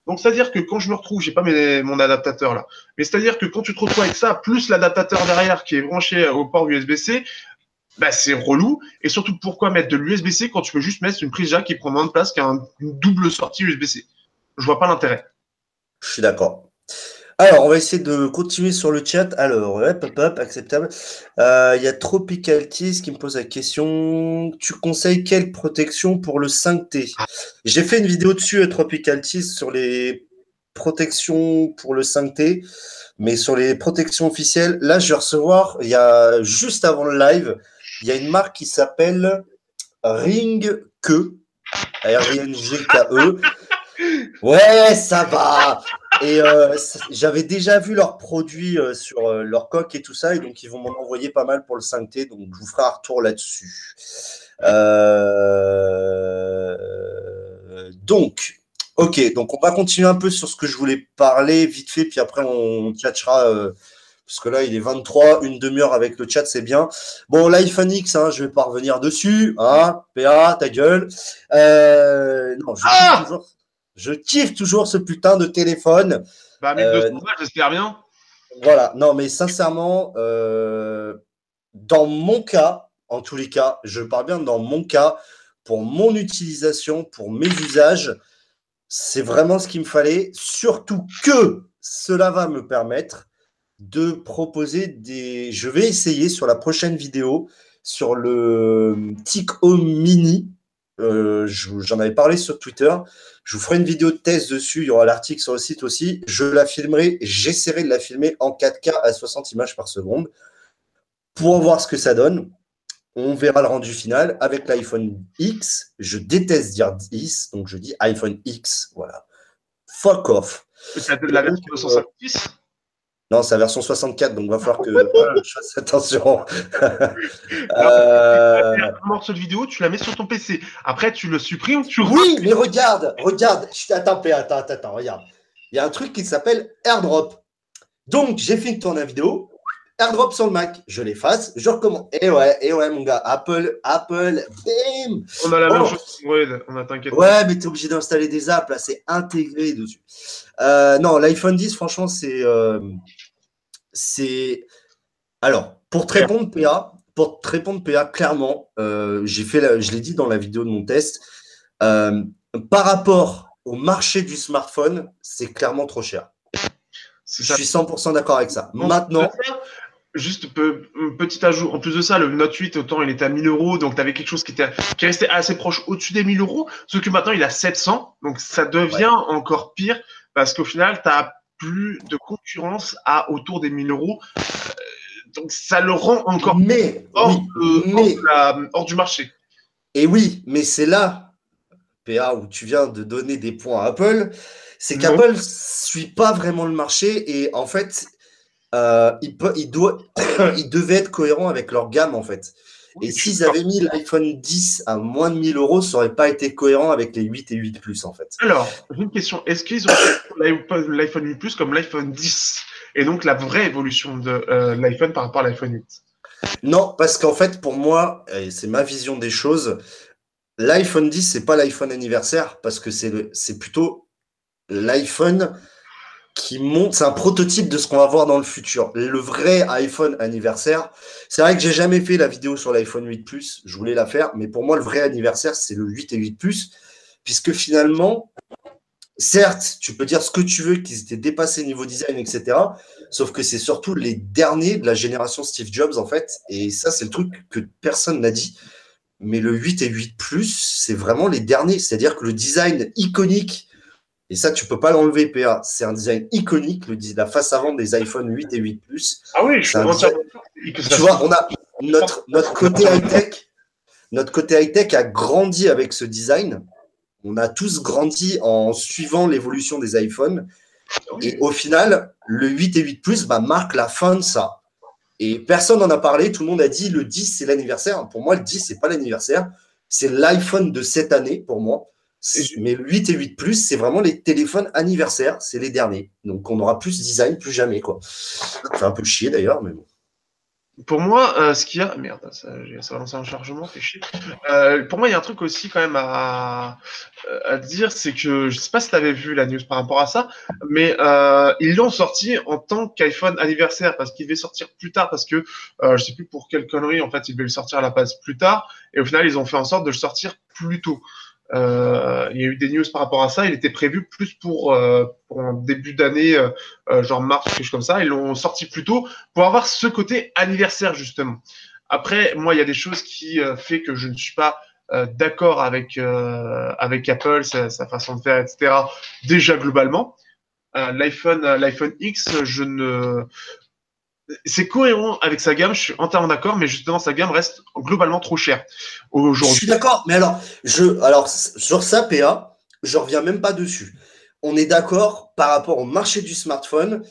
Donc, c'est-à-dire que quand je me retrouve, j'ai pas mes, mon adaptateur là, mais c'est-à-dire que quand tu te retrouves avec ça, plus l'adaptateur derrière qui est branché au port USB-C, bah, c'est relou. Et surtout, pourquoi mettre de l'USB-C quand tu peux juste mettre une prise jack qui prend moins de place qu'une double sortie USB-C Je vois pas l'intérêt. Je suis d'accord. Alors, on va essayer de continuer sur le chat. Alors, hop, hop, hop, acceptable. Euh, Il y a Tropical Tease qui me pose la question. Tu conseilles quelle protection pour le 5T J'ai fait une vidéo dessus, euh, Tropical Tease, sur les protections pour le 5T, mais sur les protections officielles. Là, je vais recevoir, il y a juste avant le live, il y a une marque qui s'appelle Ring Que. R-I-N-G-K-E. [laughs] Ouais, ça va. Et euh, j'avais déjà vu leurs produits euh, sur euh, leur coque et tout ça, et donc ils vont m'en envoyer pas mal pour le 5T, donc je vous ferai un retour là-dessus. Euh, donc, ok, donc on va continuer un peu sur ce que je voulais parler vite fait, puis après on catchera, euh, parce que là il est 23, une demi-heure avec le chat, c'est bien. Bon, l'iPhone X, hein, je vais pas revenir dessus, hein, PA, ta gueule. Euh, non, je Ah toujours. Je kiffe toujours ce putain de téléphone. Bah, 1200 Euh, balles, j'espère bien. Voilà, non, mais sincèrement, euh, dans mon cas, en tous les cas, je parle bien dans mon cas, pour mon utilisation, pour mes usages, c'est vraiment ce qu'il me fallait. Surtout que cela va me permettre de proposer des. Je vais essayer sur la prochaine vidéo sur le Tic Home Mini. Euh, je- J'en avais parlé sur Twitter. Je vous ferai une vidéo de test dessus. Il y aura l'article sur le site aussi. Je la filmerai. J'essaierai de la filmer en 4K à 60 images par seconde pour voir ce que ça donne. On verra le rendu final avec l'iPhone X. Je déteste dire 10, donc je dis iPhone X. Voilà. Fuck off. C'est la version 256. Non, c'est la version 64, donc va [laughs] falloir que je fasse attention. [laughs] Euh, Un morceau de vidéo, tu la mets sur ton PC. Après, tu le supprimes, tu Oui, mais regarde, regarde. Attends, attends, attends, attends, regarde. Il y a un truc qui s'appelle AirDrop. Donc, j'ai fait une tournée vidéo. AirDrop sur le Mac. Je l'efface, je recommence. Et ouais, et ouais, mon gars. Apple, Apple, bim. On a la même Oh. chose sur Android, on a t'inquiète. Ouais, mais tu es obligé d'installer des apps, là, c'est intégré dessus. Euh, non, l'iPhone 10, franchement, c'est. C'est. Alors, pour te répondre, PA, pour te répondre, PA, clairement, euh, j'ai fait la- je l'ai dit dans la vidéo de mon test, euh, par rapport au marché du smartphone, c'est clairement trop cher. C'est Je ça. suis 100% d'accord avec ça. En Maintenant, Juste peu- un petit ajout. En plus de ça, le Note 8, autant il était à 1000 euros, donc tu avais quelque chose qui, était, qui restait assez proche au-dessus des 1000 euros, sauf que maintenant il a 700, donc ça devient encore pire parce qu'au final, tu n'as plus de concurrence à autour des 1000 euros. Euh, donc ça le rend encore mais, hors, oui, euh, mais- hors de la- hors du marché. Et oui, mais c'est là, PA, où tu viens de donner des points à Apple, c'est Non. qu'Apple ne suit pas vraiment le marché et en fait, euh, il, peut, il, doit, [coughs] il devait être cohérent avec leur gamme en fait. Et s'ils avaient mis l'iPhone 10 à moins de 1000 euros, ça n'aurait pas été cohérent avec les 8 et 8 Plus en fait. Alors, j'ai une question. Est-ce qu'ils ont fait l'iPhone l'iPhone 8 Plus comme l'iPhone 10 et donc la vraie évolution de euh, l'iPhone par rapport à l'iPhone 8 Non, parce qu'en fait, pour moi, et c'est ma vision des choses, l'iPhone 10, c'est pas l'iPhone anniversaire, parce que c'est plutôt l'iPhone qui monte, c'est un prototype de ce qu'on va voir dans le futur. Le vrai iPhone anniversaire, c'est vrai que j'ai jamais fait la vidéo sur l'iPhone 8 Plus, je voulais la faire, mais pour moi, le vrai anniversaire, c'est le 8 et 8 Plus, puisque finalement, certes, tu peux dire ce que tu veux, qu'ils étaient dépassés niveau design, etc. Sauf que c'est surtout les derniers de la génération Steve Jobs, en fait. Et ça, c'est le truc que personne n'a dit. Mais le 8 et 8 Plus, c'est vraiment les derniers. C'est-à-dire que le design iconique, et ça, tu peux pas l'enlever, PA, c'est un design iconique, le, la face avant des iPhone 8 et 8 Plus. Ah oui, je suis ça Tu vois, on a notre, notre côté high-tech, notre côté high-tech a grandi avec ce design. On a tous grandi en suivant l'évolution des iPhones. Et au final, le 8 et 8 Plus bah, marque la fin de ça. Et personne n'en a parlé, tout le monde a dit le 10 c'est l'anniversaire. Pour moi, le 10 c'est pas l'anniversaire, c'est l'iPhone de cette année pour moi. Mais le 8 et 8 Plus, c'est vraiment les téléphones anniversaires, c'est les derniers. Donc on aura plus design, plus jamais quoi. Ça fait un peu chier d'ailleurs, mais bon. Pour moi, euh, ce qu'il y a. Merde, ça, ça va lancer un chargement, fait chier. Euh, pour moi, il y a un truc aussi quand même à, à dire c'est que je sais pas si tu avais vu la news par rapport à ça, mais euh, ils l'ont sorti en tant qu'iPhone anniversaire parce qu'il devait sortir plus tard parce que je sais plus pour quelle connerie en fait ils devaient le sortir à la base plus tard et au final ils ont fait en sorte de le sortir plus tôt. Euh, il y a eu des news par rapport à ça. Il était prévu plus pour, euh, un début d'année, euh, genre mars, quelque chose comme ça. Ils l'ont sorti plus tôt pour avoir ce côté anniversaire, justement. Après, moi, il y a des choses qui fait que je ne suis pas d'accord avec, avec Apple, sa, sa, façon de faire, etc. Déjà globalement. L'iPhone, l'iPhone X, je ne, c'est cohérent avec sa gamme, je suis entièrement d'accord, mais justement, sa gamme reste globalement trop chère aujourd'hui. Je suis d'accord, mais alors, je, alors, sur ça, PA, je reviens même pas dessus. On est d'accord par rapport au marché du smartphone.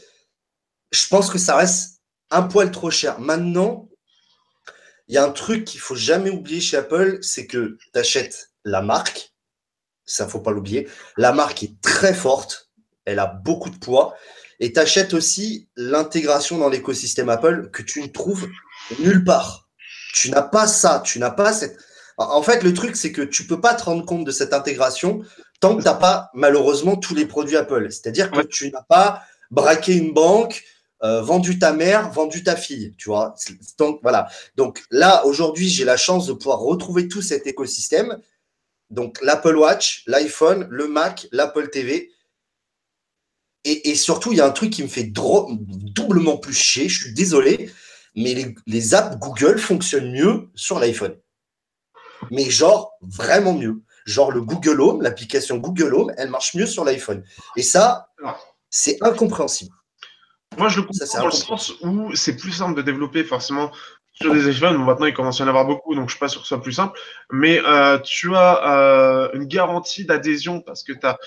Je pense que ça reste un poil trop cher. Maintenant, il y a un truc qu'il faut jamais oublier chez Apple, c'est que tu achètes la marque. Ça, faut pas l'oublier. La marque est très forte. Elle a beaucoup de poids et tu achètes aussi l'intégration dans l'écosystème Apple que tu ne trouves nulle part. Tu n'as pas ça, tu n'as pas cette. En fait, le truc, c'est que tu peux pas te rendre compte de cette intégration tant que tu n'as pas, malheureusement, tous les produits Apple. C'est-à-dire que tu n'as pas braqué une banque, euh, vendu ta mère, vendu ta fille, tu vois. Donc, voilà. Donc là, aujourd'hui, j'ai la chance de pouvoir retrouver tout cet écosystème. Donc, l'Apple Watch, l'iPhone, le Mac, l'Apple TV et, et, surtout, il y a un truc qui me fait doublement plus chier, je suis désolé, mais les, les apps Google fonctionnent mieux sur l'iPhone. Mais genre, vraiment mieux. Genre le Google Home, l'application Google Home, elle marche mieux sur l'iPhone. Et ça, c'est incompréhensible. Moi, je le comprends ça, dans le sens où c'est plus simple de développer forcément sur des iPhones, bon, maintenant il commence à y en avoir beaucoup, donc je suis pas sûr que ce soit plus simple, mais euh, tu as euh, une garantie d'adhésion parce que tu as,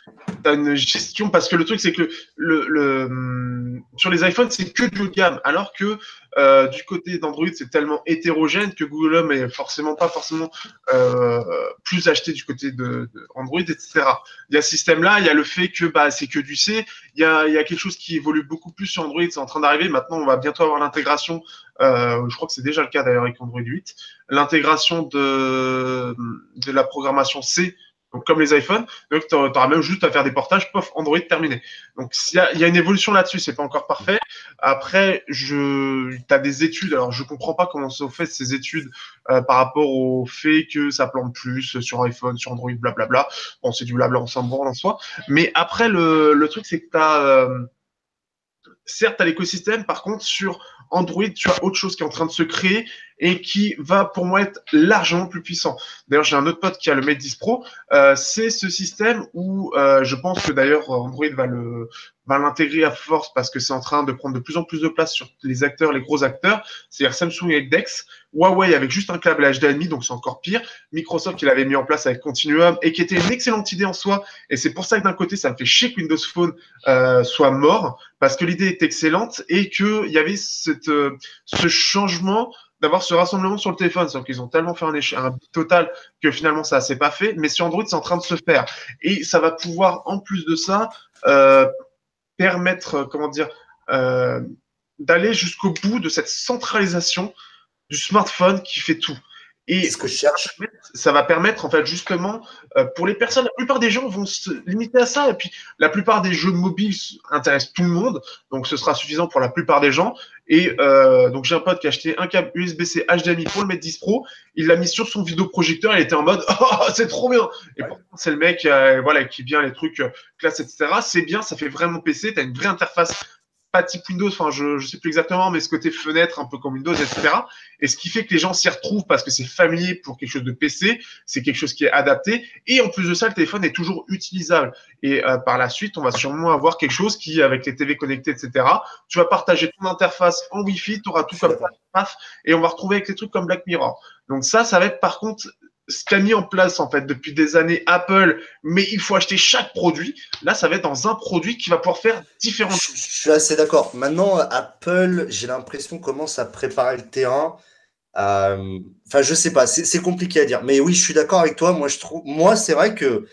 une gestion, parce que le truc c'est que le, le, le, sur les iPhones c'est que du haut de gamme, alors que euh, du côté d'Android c'est tellement hétérogène que Google Home est forcément pas forcément euh, plus acheté du côté de, de, Android, etc. Il y a ce système-là, il y a le fait que bah, c'est que du C, il y, a, quelque chose qui évolue beaucoup plus sur Android, c'est en train d'arriver, maintenant on va bientôt avoir l'intégration euh, je crois que c'est déjà le cas d'ailleurs avec Android 8, l'intégration de, de la programmation C, donc comme les iPhones. Donc tu auras même juste à faire des portages, pof, Android terminé. Donc il y a, une évolution là-dessus, c'est pas encore parfait. Après, je, tu as des études, alors je comprends pas comment sont faites ces études euh, par rapport au fait que ça plante plus sur iPhone, sur Android, blablabla. Bon, c'est du blabla, on s'en branle en soi. Mais après, le, truc, c'est que tu. Euh, certes, tu l'écosystème, par contre, sur Android, tu as autre chose qui est en train de se créer et qui va pour moi être largement plus puissant. D'ailleurs, j'ai un autre pote qui a le Mate 10 Pro. Euh, c'est ce système où euh, je pense que d'ailleurs Android va le va l'intégrer à force parce que c'est en train de prendre de plus en plus de place sur les acteurs, les gros acteurs, c'est-à-dire Samsung avec Dex, Huawei avec juste un câble HDMI, donc c'est encore pire, Microsoft qui l'avait mis en place avec Continuum et qui était une excellente idée en soi, et c'est pour ça que d'un côté ça me fait chier que Windows Phone euh, soit mort, parce que l'idée est excellente et qu'il y avait cette, euh, ce changement d'avoir ce rassemblement sur le téléphone, sauf qu'ils ont tellement fait un, échec, un total que finalement ça s'est pas fait. Mais sur Android, c'est en train de se faire et ça va pouvoir, en plus de ça, euh, permettre, comment dire, euh, d'aller jusqu'au bout de cette centralisation du smartphone qui fait tout. Et ce que je cherche, ça va permettre en fait justement euh, pour les personnes, la plupart des gens vont se limiter à ça. Et puis la plupart des jeux mobiles intéressent tout le monde, donc ce sera suffisant pour la plupart des gens. Et euh, donc j'ai un pote qui a acheté un câble USB-C HDMI pour le Mate 10 Pro, il l'a mis sur son vidéoprojecteur, il était en mode oh [laughs] c'est trop bien. Et pourtant c'est le mec euh, voilà qui vient les trucs classe etc. C'est bien, ça fait vraiment PC, t'as une vraie interface pas type Windows, enfin je, je sais plus exactement, mais ce côté fenêtre un peu comme Windows, etc. Et ce qui fait que les gens s'y retrouvent parce que c'est familier pour quelque chose de PC, c'est quelque chose qui est adapté. Et en plus de ça, le téléphone est toujours utilisable. Et euh, par la suite, on va sûrement avoir quelque chose qui, avec les TV connectés, etc., tu vas partager ton interface en Wi-Fi, tu auras tout comme ça, et on va retrouver avec des trucs comme Black Mirror. Donc ça, ça va être par contre ce qu'a mis en place en fait depuis des années Apple, mais il faut acheter chaque produit. Là, ça va être dans un produit qui va pouvoir faire différentes choses. Je suis assez d'accord. Maintenant, Apple, j'ai l'impression commence à préparer le terrain. Euh, enfin, je sais pas, c'est compliqué à dire. Mais oui, je suis d'accord avec toi. Moi, je trouve, moi, c'est vrai que,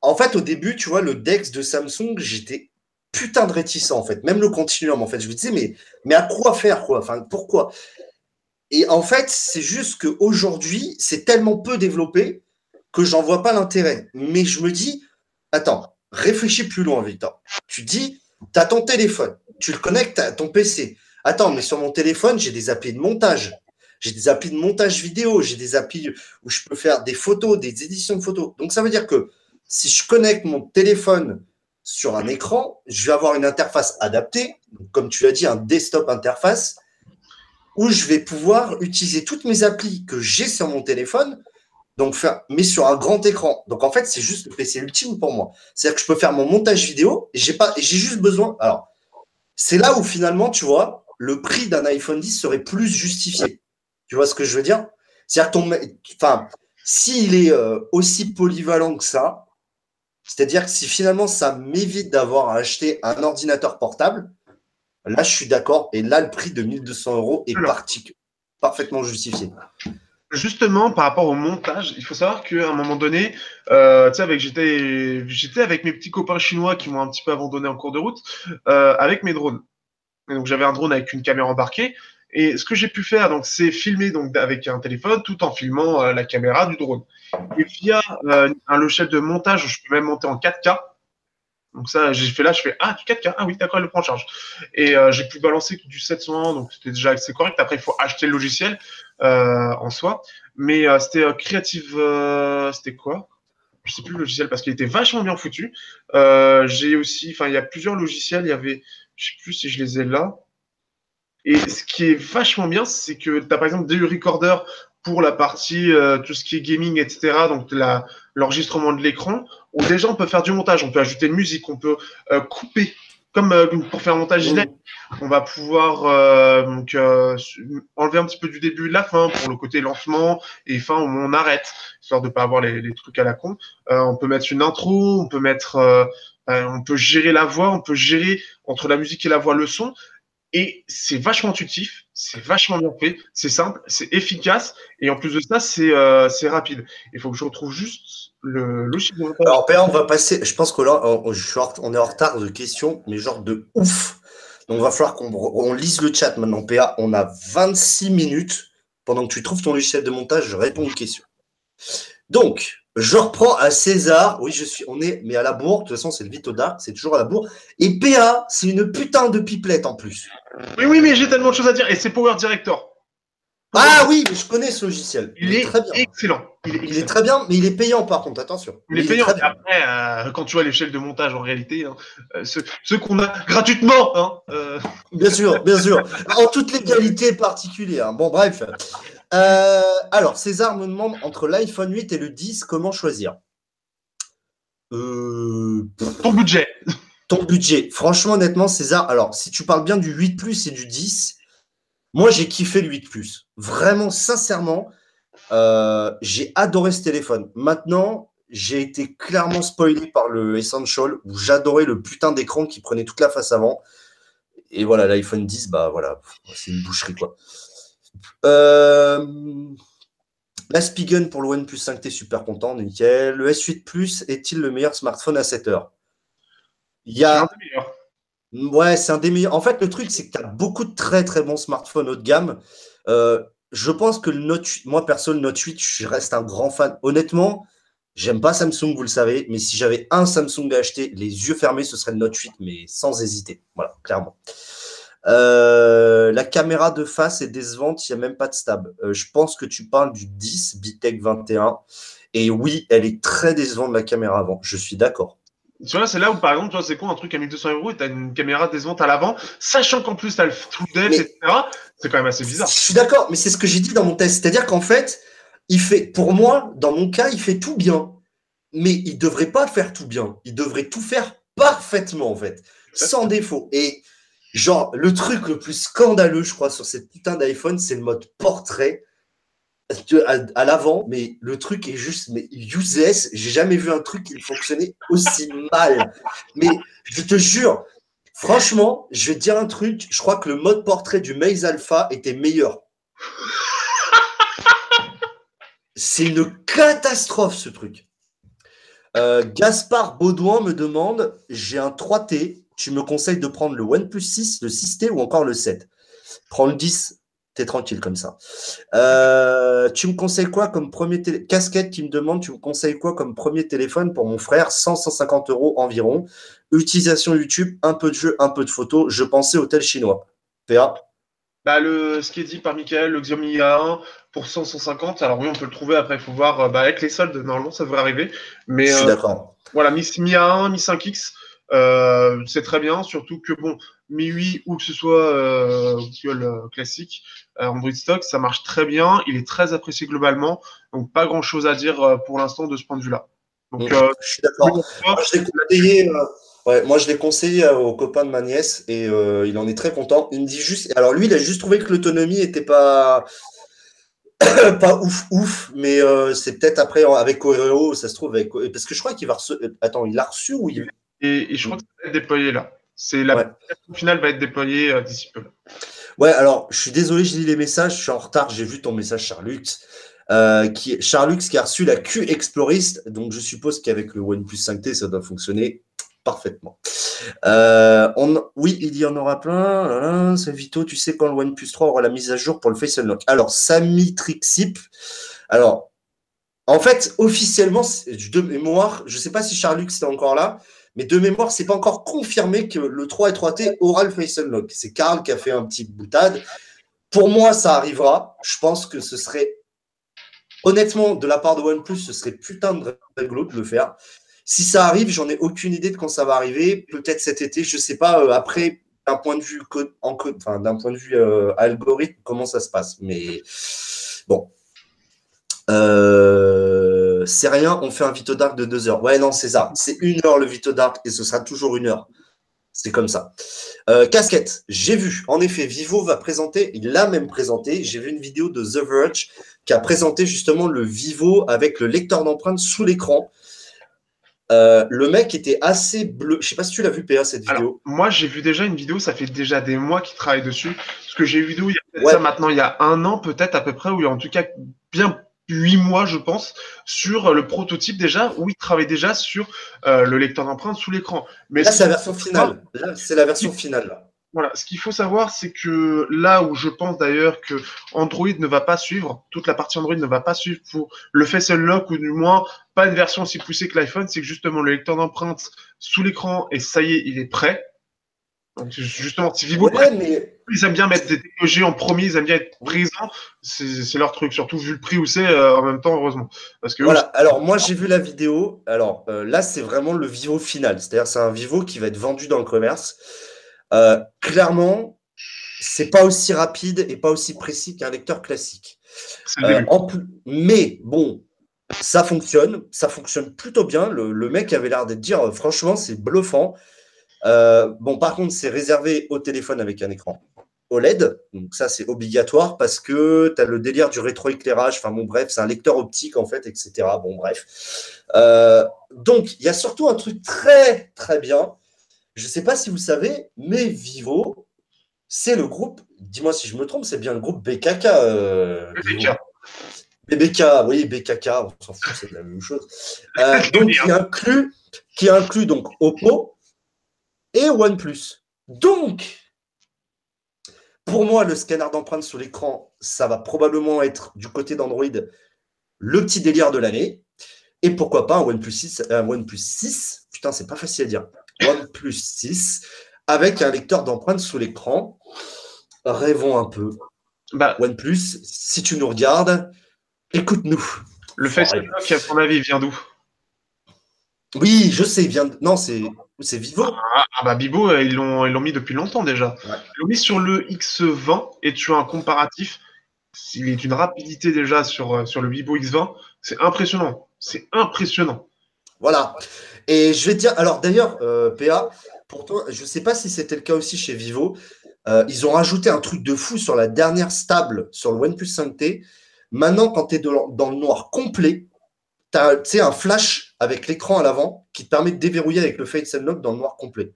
en fait, au début, tu vois, le Dex de Samsung, j'étais putain de réticent en fait. Même le continuum, en fait, je me disais, mais, mais à quoi faire quoi? Enfin, pourquoi? Et en fait, c'est juste qu'aujourd'hui, c'est tellement peu développé que j'en vois pas l'intérêt. Mais je me dis, attends, réfléchis plus loin, Victor. Tu dis, tu as ton téléphone, tu le connectes à ton PC. Attends, mais sur mon téléphone, j'ai des applis de montage. J'ai des applis de montage vidéo, j'ai des applis où je peux faire des photos, des éditions de photos. Donc ça veut dire que si je connecte mon téléphone sur un écran, je vais avoir une interface adaptée, comme tu l'as dit, un desktop interface, où je vais pouvoir utiliser toutes mes applis que j'ai sur mon téléphone, donc faire, mais sur un grand écran. Donc en fait, c'est juste le PC ultime pour moi. C'est-à-dire que je peux faire mon montage vidéo et j'ai pas, j'ai juste besoin. Alors, c'est là où finalement, tu vois, le prix d'un iPhone 10 serait plus justifié. Tu vois ce que je veux dire? C'est-à-dire ton, enfin, s'il est euh, aussi polyvalent que ça, c'est-à-dire que si finalement ça m'évite d'avoir à acheter un ordinateur portable, Là, je suis d'accord. Et là, le prix de 1200 euros est parfaitement justifié. Justement, par rapport au montage, il faut savoir qu'à un moment donné, euh, avec, j'étais, j'étais avec mes petits copains chinois qui m'ont un petit peu abandonné en cours de route, euh, avec mes drones. donc, j'avais un drone avec une caméra embarquée. Et ce que j'ai pu faire, donc, c'est filmer donc avec un téléphone tout en filmant euh, la caméra du drone. Et via un logiciel de montage, je peux même monter en 4K. Donc ça, j'ai fait là, je fais ah du 4K, ah oui d'accord, elle le prend en charge. Et euh, j'ai pu balancer du 700, donc c'était déjà assez correct. Après, il faut acheter le logiciel euh, en soi, mais euh, c'était Creative, c'était quoi? Je sais plus le logiciel parce qu'il était vachement bien foutu. j'ai aussi, enfin il y a plusieurs logiciels, il y avait, je sais plus si je les ai là. Et ce qui est vachement bien, c'est que tu as par exemple des recorders pour la partie tout ce qui est gaming, etc. Donc l'enregistrement de l'écran où déjà on peut faire du montage, on peut ajouter une musique, on peut euh, couper, comme euh, pour faire un montage mmh. On va pouvoir euh, donc, enlever un petit peu du début de la fin pour le côté lancement et fin où on arrête, histoire de pas avoir les, les trucs à la con. on peut mettre une intro, on peut mettre, on peut gérer la voix, on peut gérer entre la musique et la voix le son. Et c'est vachement intuitif, c'est vachement bien fait, c'est simple, c'est efficace, et en plus de ça, c'est rapide. Il faut que je retrouve juste le Alors, Péa, on va passer. Je pense que là, on, est en retard de questions, mais genre de ouf. Donc, il va falloir qu'on lise le chat maintenant. PA, on a 26 minutes. Pendant que tu trouves ton logiciel de montage, je réponds aux questions. Donc, je reprends à César. Oui, je suis. On est, mais à la bourre. De toute façon, c'est le Vitoda. C'est toujours à la bourre. Et PA, c'est une putain de pipelette en plus. Oui, oui, mais j'ai tellement de choses à dire. Et c'est Power Director. Ah oui, je connais ce logiciel. Il, est, très bien. excellent. Il est, très bien, mais il est payant par contre, attention. Il, est payant. Après, euh, quand tu vois l'échelle de montage en réalité, hein, euh, ceux, qu'on a gratuitement. Hein, euh. Bien sûr, bien sûr. En toutes les qualités particulières. Bon, bref. alors, César me demande entre l'iPhone 8 et le 10, comment choisir? Ton budget. Ton budget. Franchement, honnêtement, César, alors si tu parles bien du 8 Plus et du 10, moi, j'ai kiffé le 8 Plus. Vraiment, sincèrement, euh, j'ai adoré ce téléphone. Maintenant, j'ai été clairement spoilé par le Essential où j'adorais le putain d'écran qui prenait toute la face avant. Et voilà, l'iPhone 10, bah voilà, c'est une boucherie quoi. Euh, la Spigen pour le OnePlus 5T, super content, nickel. Le S8 Plus est-il le meilleur smartphone à cette heure Il y a. Ouais, c'est un des meilleurs. En fait, le truc, c'est que tu as beaucoup de très très bons smartphones haut de gamme. Euh, je pense que le Note 8, moi perso, le Note 8, je reste un grand fan. Honnêtement, j'aime pas Samsung, vous le savez, mais si j'avais un Samsung à acheter, les yeux fermés, ce serait le Note 8, mais sans hésiter. Voilà, clairement. Euh, la caméra de face est décevante, il n'y a même pas de stab. Euh, je pense que tu parles du 10 Bitech 21. Et oui, elle est très décevante la caméra avant. Je suis d'accord. Tu vois, c'est là où, par exemple, tu vois, c'est quoi un truc à 1200 euros et t'as une caméra décevante à l'avant, sachant qu'en plus t'as le true depth, etc. C'est quand même assez bizarre. Je suis d'accord, mais c'est ce que j'ai dit dans mon test. C'est-à-dire qu'en fait, il fait, pour moi, dans mon cas, il fait tout bien. Mais il devrait pas faire tout bien. Il devrait tout faire parfaitement, en fait. Sans défaut. Et genre, le truc le plus scandaleux, je crois, sur cette putain d'iPhone, c'est le mode portrait. À, l'avant, mais le truc est juste mais useless. J'ai jamais vu un truc qui fonctionnait aussi mal. Mais je te jure, franchement, je vais te dire un truc. Je crois que le mode portrait du Maze Alpha était meilleur. C'est une catastrophe ce truc. Euh, Gaspard Baudouin me demande j'ai un 3T, tu me conseilles de prendre le OnePlus 6, le 6T ou encore le 7 Prends le 10, t'es tranquille comme ça. Euh, tu me conseilles quoi comme premier téléphone Casquette qui me demande tu me conseilles quoi comme premier téléphone pour mon frère? 100-150 euros environ. Utilisation YouTube, un peu de jeu, un peu de photos. Je pensais hôtel chinois. PA bah, le, ce qui est dit par Michael, le Xiaomi A1 pour 100, 150. Alors oui, on peut le trouver après, il faut voir. Euh, bah, avec les soldes, normalement, ça devrait arriver. Mais, Je suis euh, d'accord. Voilà, Mi, Mi A1, Mi 5X, euh, c'est très bien. Surtout que, bon, Mi 8 ou que ce soit euh, Google classique, Android stock, ça marche très bien. Il est très apprécié globalement. Donc, pas grand chose à dire pour l'instant de ce point de vue-là. Donc, mm. je suis d'accord. je l'ai conseillé, Ouais, moi je l'ai conseillé au copain de ma nièce et euh, il en est très content. Il me dit juste. Alors lui, il a juste trouvé que l'autonomie était pas [coughs] pas ouf ouf, mais euh, c'est peut-être après avec Oreo, ça se trouve avec parce que je crois qu'il va recevoir. Attends, il l'a reçu ou il et, je crois que ça va être déployé là. C'est la ouais. finale va être déployée euh, d'ici peu. Ouais, alors je suis désolé, je lis les messages, je suis en retard, j'ai vu ton message, Charlux. Euh, qui, Charlux qui a reçu la Q Explorist, donc je suppose qu'avec le OnePlus 5T, ça doit fonctionner parfaitement. Euh, on, oui, il y en aura plein. C'est Vito, tu sais quand le OnePlus 3 aura la mise à jour pour le Face Unlock. Alors, Sami Trixip. Alors, en fait, officiellement, de mémoire, je ne sais pas si Charlux est encore là, mais de mémoire, c'est pas encore confirmé que le 3 et 3T aura le Face Unlock. C'est Karl qui a fait un petit boutade. Pour moi, ça arrivera. Je pense que ce serait, honnêtement, de la part de OnePlus, ce serait putain de rigolo de le faire. Si ça arrive, j'en ai aucune idée de quand ça va arriver. Peut-être cet été, je ne sais pas. Euh, après, d'un point de vue en enfin, d'un point de vue euh, algorithme, comment ça se passe. Mais bon. Euh, c'est rien, on fait un Vito Dark de deux heures. Ouais, non, c'est ça. C'est une heure le Vito Dark et ce sera toujours une heure. C'est comme ça. casquette, j'ai vu. En effet, Vivo va présenter, il l'a même présenté. J'ai vu une vidéo de The Verge qui a présenté justement le Vivo avec le lecteur d'empreintes sous l'écran. Euh, le mec était assez bleu. Je sais pas si tu l'as vu, PA, cette vidéo. moi, j'ai vu déjà une vidéo, ça fait déjà des mois qu'il travaille dessus. Parce que j'ai vu vidéo il y a ça maintenant, il y a un an peut-être à peu près, ou en tout cas bien huit mois, je pense, sur le prototype déjà, où il travaille déjà sur euh, le lecteur d'empreintes sous l'écran. Mais là, c'est la version finale. c'est la version finale. Là. Voilà, ce qu'il faut savoir, c'est que là où je pense d'ailleurs que Android ne va pas suivre, toute la partie Android ne va pas suivre pour le Face Unlock ou du moins pas une version aussi poussée que l'iPhone, c'est que justement le lecteur d'empreintes sous l'écran et ça y est, il est prêt. Justement, si Vivo, ils aiment bien mettre des technologies en premier, ils aiment bien être présents, c'est leur truc, surtout vu le prix où c'est euh, en même temps, heureusement. Parce que voilà, alors moi j'ai vu la vidéo, alors euh, là c'est vraiment le Vivo final, c'est-à-dire c'est un Vivo qui va être vendu dans le commerce. Euh, clairement, c'est pas aussi rapide et pas aussi précis qu'un lecteur classique. Mais bon, ça fonctionne, ça fonctionne plutôt bien. Le, mec avait l'air de dire, franchement, c'est bluffant. Bon, par contre, c'est réservé au téléphone avec un écran OLED. Donc ça, c'est obligatoire parce que tu as le délire du rétroéclairage. Enfin bon, bref, c'est un lecteur optique en fait, etc. Bon, bref. donc, il y a surtout un truc très, très bien je ne sais pas si vous savez, mais Vivo, c'est le groupe, dis-moi si je me trompe, c'est bien le groupe BKK. Euh, BKK. BBK, oui, BKK, on s'en fout, c'est la même chose. Euh, [laughs] donc, qui inclut, qui inclut donc Oppo et OnePlus. Donc, pour moi, le scanner d'empreinte sur l'écran, ça va probablement être du côté d'Android le petit délire de l'année. Et pourquoi pas un OnePlus 6, un OnePlus 6 Putain, c'est pas facile à dire. OnePlus 6 avec un lecteur d'empreintes sous l'écran. Rêvons un peu. Bah, OnePlus, si tu nous regardes, écoute-nous. Le Facebook, à ton avis, vient d'où? Oui, je sais, il vient de... Non, c'est c'est Vivo. Ah, ah, bah Vivo, euh, ils l'ont ils mis depuis longtemps déjà. Ils l'ont mis sur le X20 et tu as un comparatif? Il est une rapidité déjà sur, euh, sur le Vivo X20. C'est impressionnant. C'est impressionnant. Voilà. Et je vais te dire, alors d'ailleurs, euh, PA, pour toi, je ne sais pas si c'était le cas aussi chez Vivo. Euh, ils ont rajouté un truc de fou sur la dernière stable, sur le OnePlus 5T. Maintenant, quand tu es dans le noir complet, tu as un flash avec l'écran à l'avant qui te permet de déverrouiller avec le Face Unlock dans le noir complet.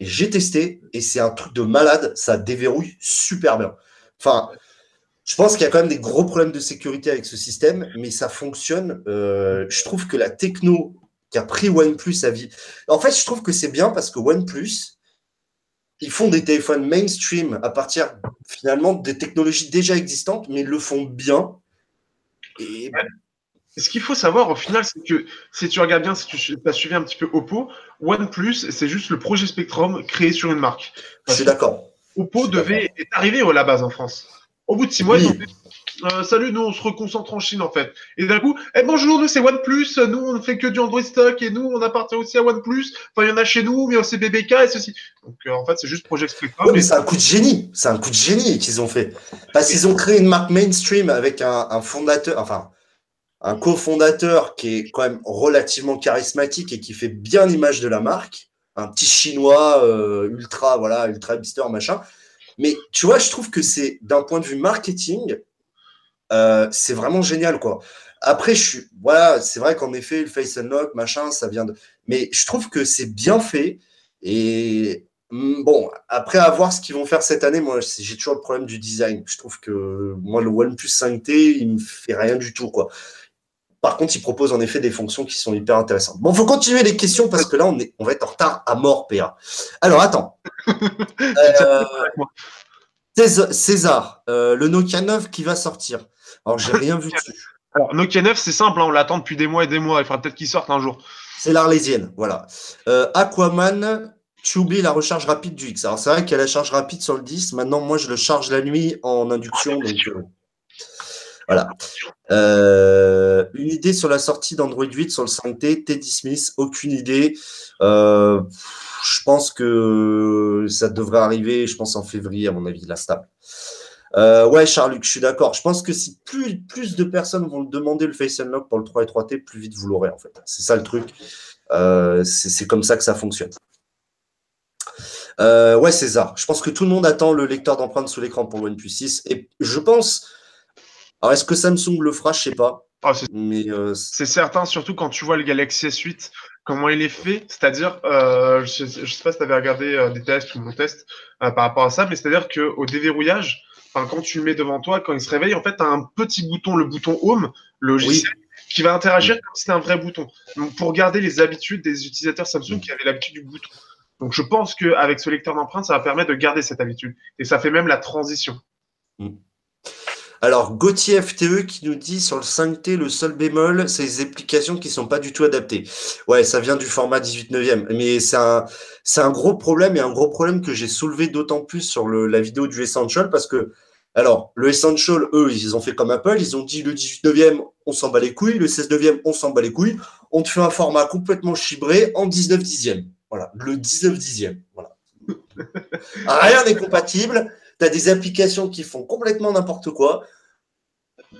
Et j'ai testé et c'est un truc de malade, ça déverrouille super bien. Enfin, je pense qu'il y a quand même des gros problèmes de sécurité avec ce système, mais ça fonctionne. Euh, je trouve que la techno qui a pris OnePlus à vie. En fait, je trouve que c'est bien parce que OnePlus, ils font des téléphones mainstream à partir finalement des technologies déjà existantes, mais ils le font bien. Et... Ce qu'il faut savoir au final, c'est que si tu regardes bien, si tu as suivi un petit peu Oppo, OnePlus, c'est juste le projet Spectrum créé sur une marque. Je suis d'accord. Oppo devait être arrivé à la base en France. Au bout de six mois, ils ont dit euh, Salut, nous on se reconcentre en Chine en fait. Et d'un coup, eh, bonjour, nous c'est OnePlus, nous on ne fait que du Android stock et nous on appartient aussi à OnePlus. Enfin, il y en a chez nous, mais c'est BBK et ceci. Donc euh, en fait, c'est juste Project Spectrum. mais c'est un coup de génie. C'est un coup de génie qu'ils ont fait. Parce qu'ils ont créé une marque mainstream avec un, fondateur, enfin, un cofondateur qui est quand même relativement charismatique et qui fait bien l'image de la marque. Un petit chinois euh, ultra, voilà, ultra hipster, machin. Mais tu vois, je trouve que c'est d'un point de vue marketing, euh, c'est vraiment génial, quoi. Après, je suis, voilà, c'est vrai qu'en effet, le face unlock, machin, ça vient de. Mais je trouve que c'est bien fait. Et mm, bon, après, à voir ce qu'ils vont faire cette année, moi, j'ai toujours le problème du design. Je trouve que moi, le OnePlus 5T, il me fait rien du tout, quoi. Par contre, il propose en effet des fonctions qui sont hyper intéressantes. Bon, faut continuer les questions parce que là, on, est, on va être en retard à mort, PA. Alors, attends. [laughs] Euh, César, euh, le Nokia 9 qui va sortir. Alors, j'ai rien vu dessus. Alors, Nokia 9, c'est simple, hein, on l'attend depuis des mois et des mois. Il faudra peut-être qu'il sorte un jour. C'est l'Arlésienne, voilà. Euh, Aquaman, tu oublies la recharge rapide du X. Alors, c'est vrai qu'il y a la charge rapide sur le 10. Maintenant, moi, je le charge la nuit en induction. Donc, voilà. Euh, une idée sur la sortie d'Android 8 sur le 5T, Teddy Smith, aucune idée. Euh, je pense que ça devrait arriver, je pense en février, à mon avis, la stable. Euh, ouais, Charles-Luc, je suis d'accord. Je pense que si plus, plus de personnes vont demander le Face Unlock pour le 3 et 3T, plus vite vous l'aurez, en fait. C'est ça le truc. c'est comme ça que ça fonctionne. ouais, César. Je pense que tout le monde attend le lecteur d'empreintes sous l'écran pour OnePlus 6. Et je pense alors, est-ce que Samsung le fera? Je sais pas. Ah, euh, c'est certain, surtout quand tu vois le Galaxy S8, comment il est fait. C'est-à-dire, euh, je, ne sais pas si tu avais regardé euh, des tests ou mon test par rapport à ça, mais c'est-à-dire qu'au déverrouillage, quand tu le mets devant toi, quand il se réveille, en fait, tu as un petit bouton, le bouton Home, le logiciel, qui va interagir comme si c'était un vrai bouton. Donc, pour garder les habitudes des utilisateurs Samsung qui avaient l'habitude du bouton. Donc, je pense qu'avec ce lecteur d'empreintes, ça va permettre de garder cette habitude. Et ça fait même la transition. Mm. Alors, Gauthier FTE qui nous dit sur le 5T, le seul bémol, c'est les applications qui sont pas du tout adaptées. Ouais, ça vient du format 18 neuvième. Mais c'est un, un gros problème et un gros problème que j'ai soulevé d'autant plus sur le, la vidéo du Essential parce que, alors, le Essential, eux, ils ont fait comme Apple. Ils ont dit le 18 neuvième, on s'en bat les couilles. Le 16 neuvième, on s'en bat les couilles. On te fait un format complètement chibré en 19 dixième. Voilà, le 19 dixième. Voilà. [laughs] Rien n'est compatible. Tu as des applications qui font complètement n'importe quoi.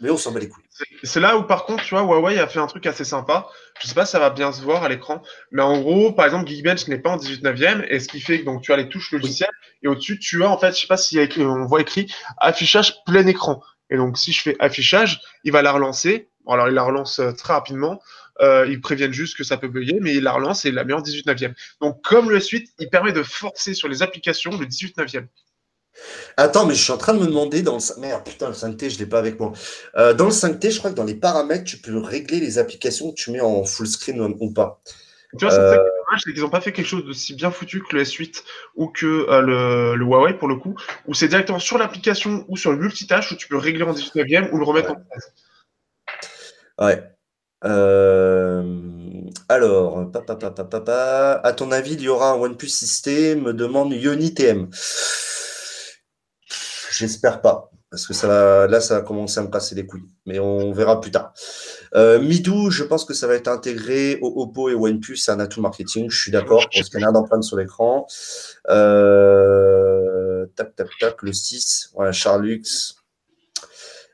Mais on s'en bat les couilles. C'est là où, par contre, tu vois, Huawei a fait un truc assez sympa. Je sais pas si ça va bien se voir à l'écran. Mais en gros, par exemple, Geekbench n'est pas en 18 neuvième. Et ce qui fait que donc, tu as les touches logicielles. Et au-dessus, tu as, en fait, je sais pas si on voit écrit affichage plein écran. Et donc, si je fais affichage, il va la relancer. Alors, il la relance euh, très rapidement. Euh, ils préviennent juste que ça peut bugger, mais il la relance et il la met en 18 neuvième. Donc, comme le suite, il permet de forcer sur les applications le 18 neuvième. Attends, mais je suis en train de me demander dans le Merde, putain, le 5T, je ne l'ai pas avec moi. Euh, dans le 5T, je crois que dans les paramètres, tu peux régler les applications que tu mets en full screen ou, pas. Tu vois, c'est euh... dommage, c'est qu'ils n'ont pas fait quelque chose de si bien foutu que le S8 ou que euh, le, le, Huawei pour le coup, où c'est directement sur l'application ou sur le multitâche où tu peux régler en 19e ou le remettre en place. Ouais. Euh, alors, papa, papa, papa, à ton avis, il y aura un OnePlus système me demande Yoni TM. J'espère pas. Parce que ça là, ça va commencer à me casser les couilles. Mais on verra plus tard. Euh, Midou, je pense que ça va être intégré au Oppo et OnePlus. C'est un atout marketing. Je suis d'accord. Pour scanner d'empreintes sur l'écran. Euh, tac, tac, tac. Le 6. Voilà, Charlux.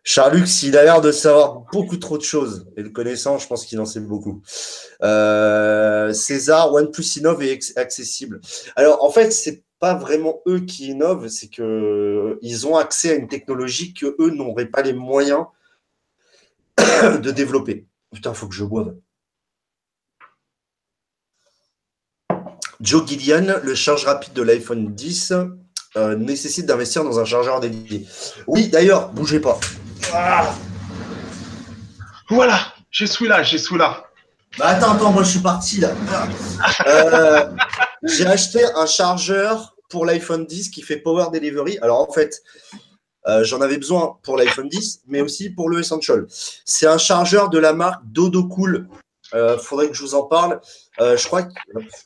Charlux, il a l'air de savoir beaucoup trop de choses. Et le connaissant, je pense qu'il en sait beaucoup. Euh, César, OnePlus innove et accessible. Alors, en fait, c'est pas vraiment eux qui innovent, c'est que ils ont accès à une technologie que eux n'auraient pas les moyens [coughs] de développer. Putain, faut que je boive. Joe Gillian, le charge rapide de l'iPhone 10 euh, nécessite d'investir dans un chargeur dédié. Oui, d'ailleurs, bougez pas. Ah. Voilà, j'ai celui-là, j'ai celui-là. Bah attends, attends, moi je suis parti là. Euh, j'ai acheté un chargeur pour l'iPhone 10 qui fait Power Delivery. Alors en fait, euh, j'en avais besoin pour l'iPhone 10, mais aussi pour le Essential. C'est un chargeur de la marque Dodo Cool. Euh, faudrait que je vous en parle. Euh, je crois que,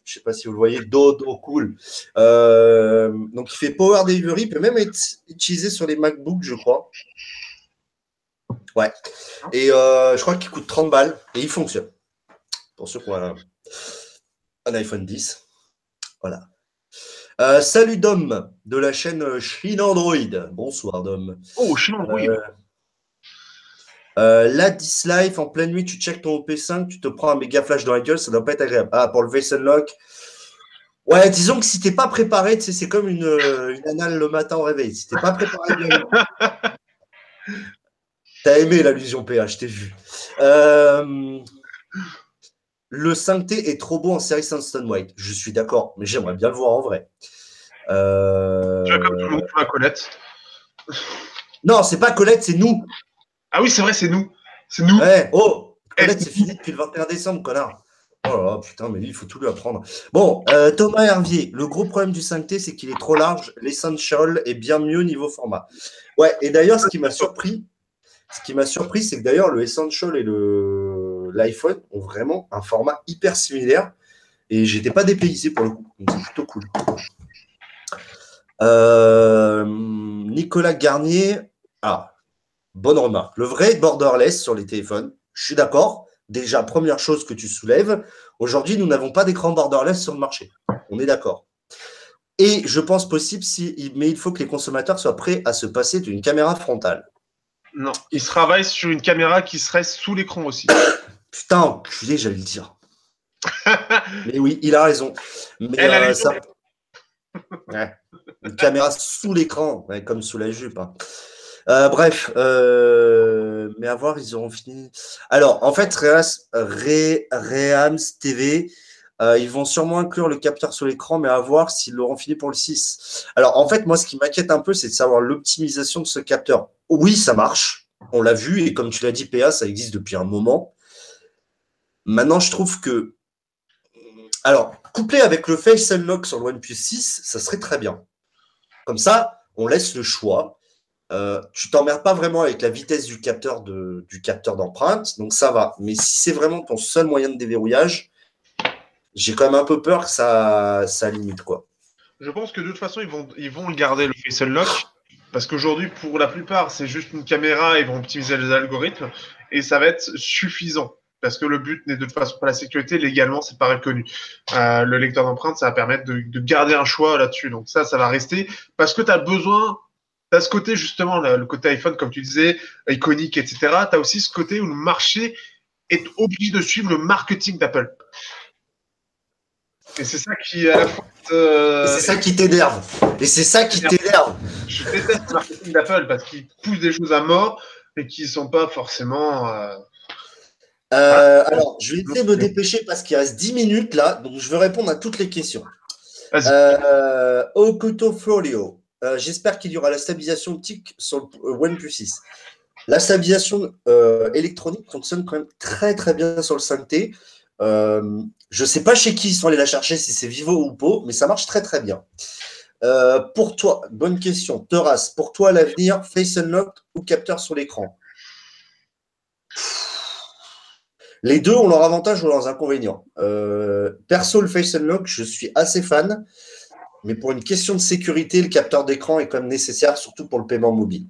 je sais pas si vous le voyez, Dodo Cool. Euh, donc il fait Power Delivery, il peut même être utilisé sur les MacBooks, je crois. Ouais. Et je crois qu'il coûte 30 balles et il fonctionne. Pour ceux qui ont un, un iPhone 10. Voilà. Euh, salut Dom de la chaîne Chine Android. Bonsoir Dom. Oh, Chine Android. Euh, euh, là, Life, en pleine nuit, tu checkes ton OP5, tu te prends un méga flash dans la gueule, ça doit pas être agréable. Ah, pour le Face Lock. Ouais, disons que si t'es pas préparé, c'est comme une, une anale le matin au réveil. Si t'es pas préparé bien. [laughs] T'as aimé l'allusion PH, je t'ai vu. Euh, le 5T est trop beau en série Sunstone White. Je suis d'accord, mais j'aimerais bien le voir en vrai. Euh... Tu vois comme tout le monde, tu Colette. [laughs] Non, c'est pas Colette, c'est nous. Ah oui, c'est vrai, c'est nous. C'est nous. Ouais. Oh, Colette, c'est fini depuis le 21 décembre, connard. Oh là là, putain, mais lui, il faut tout lui apprendre. Bon, euh, Thomas Hervier, le gros problème du 5T, c'est qu'il est trop large. L'Essential est bien mieux niveau format. Ouais, et d'ailleurs, ce qui m'a surpris, ce qui m'a surpris, c'est que d'ailleurs, le Essential et le l'iPhone ont vraiment un format hyper similaire. Et j'étais pas dépaysé pour le coup. C'est plutôt cool. Euh, Nicolas Garnier. Ah, bonne remarque. Le vrai borderless sur les téléphones, je suis d'accord. Déjà, première chose que tu soulèves, aujourd'hui, nous n'avons pas d'écran borderless sur le marché. On est d'accord. Et je pense possible, si, mais il faut que les consommateurs soient prêts à se passer d'une caméra frontale. Non, ils travaillent sur une caméra qui serait sous l'écran aussi. Putain, enculé, j'allais le dire. [laughs] mais oui, il a raison. Mais euh, ça... Une caméra sous l'écran, comme sous la jupe. Hein. Euh, bref, euh, mais à voir, ils auront fini. Alors, en fait, Reams TV, ils vont sûrement inclure le capteur sous l'écran, mais à voir s'ils l'auront fini pour le 6. Alors, en fait, moi, ce qui m'inquiète un peu, c'est de savoir l'optimisation de ce capteur. Oui, ça marche, on l'a vu, et comme tu l'as dit, PA, ça existe depuis un moment. Maintenant, je trouve que. Alors, couplé avec le Face Unlock sur le OnePlus 6, ça serait très bien. Comme ça, on laisse le choix. Euh, tu t'emmerdes pas vraiment avec la vitesse du capteur de, d'empreinte, donc ça va. Mais si c'est vraiment ton seul moyen de déverrouillage, j'ai quand même un peu peur que ça, limite quoi. Je pense que de toute façon ils vont ils vont garder le Face Unlock parce qu'aujourd'hui pour la plupart c'est juste une caméra, ils vont optimiser les algorithmes et ça va être suffisant parce que le but n'est de toute façon pas la sécurité. Légalement, c'est pas reconnu. Euh, le lecteur d'empreinte, ça va permettre de, garder un choix là-dessus. Donc ça, ça va rester parce que tu as besoin. Tu as ce côté, justement, le côté iPhone, comme tu disais, iconique, etc. Tu as aussi ce côté où le marché est obligé de suivre le marketing d'Apple. Et c'est ça qui, à la fois. c'est ça qui t'énerve. Et c'est ça qui t'énerve. Je déteste le marketing d'Apple parce qu'il pousse des choses à mort et qui ne sont pas forcément. Euh, euh, alors, je vais essayer de me dépêcher parce qu'il reste 10 minutes là, donc je veux répondre à toutes les questions. Euh, Okuto euh, j'espère qu'il y aura la stabilisation optique sur le OnePlus 6. La stabilisation électronique fonctionne quand même très très bien sur le 5T. je ne sais pas chez qui ils sont allés la chercher, si c'est Vivo ou Po, mais ça marche très très bien. pour toi, bonne question. Teras, pour toi l'avenir, Face Unlock ou capteur sur l'écran? Les deux ont leurs avantages ou leurs inconvénients. Euh, perso, le Face Unlock, je suis assez fan, mais pour une question de sécurité, le capteur d'écran est quand même nécessaire, surtout pour le paiement mobile.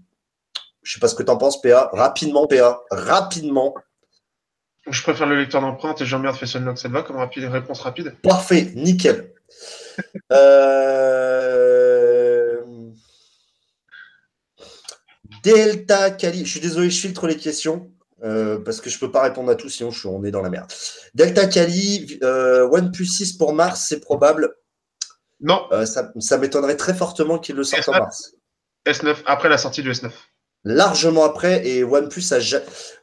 Je ne sais pas ce que tu en penses, PA. Rapidement, PA. Rapidement. Je préfère le lecteur d'empreinte et j'emmerde Face Unlock, ça te va comme rapide, réponse rapide? Parfait, nickel. [laughs] Euh, Delta Cali, je suis désolé, je filtre les questions. Euh, parce que je ne peux pas répondre à tout, sinon je suis, on est dans la merde. Delta Kali, euh, OnePlus 6 pour mars, c'est probable. Non. Euh, ça, m'étonnerait très fortement qu'il le sorte en mars. S9, après la sortie du S9. largement après. Et OnePlus a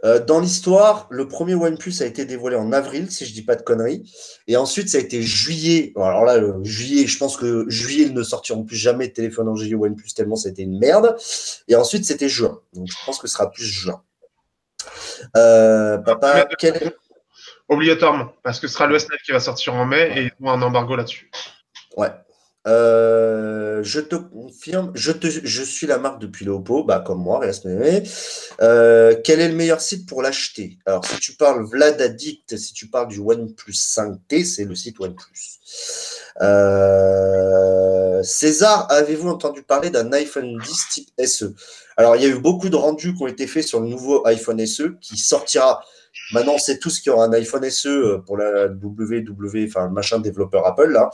euh, dans l'histoire, le premier OnePlus a été dévoilé en avril, si je dis pas de conneries. Et ensuite, ça a été juillet. Alors là, juillet, je pense que juillet, ils ne sortiront plus jamais de téléphone en juillet OnePlus tellement c'était une merde. Et ensuite, c'était juin. Donc je pense que ce sera plus juin. Euh, papa, quel... Obligatoirement, parce que ce sera le S9 qui va sortir en mai et ils ont un embargo là-dessus. Ouais. Euh, je te confirme, je, te, je suis la marque depuis le Oppo, bah, comme moi, euh, quel est le meilleur site pour l'acheter? Alors, si tu parles Vlad Addict, si tu parles du OnePlus 5T, c'est le site OnePlus. Euh, César, avez-vous entendu parler d'un iPhone 10 type SE Alors, il y a eu beaucoup de rendus qui ont été faits sur le nouveau iPhone SE qui sortira Maintenant, c'est tout ce qui aura un iPhone SE euh, pour la WW, enfin le machin développeur Apple là,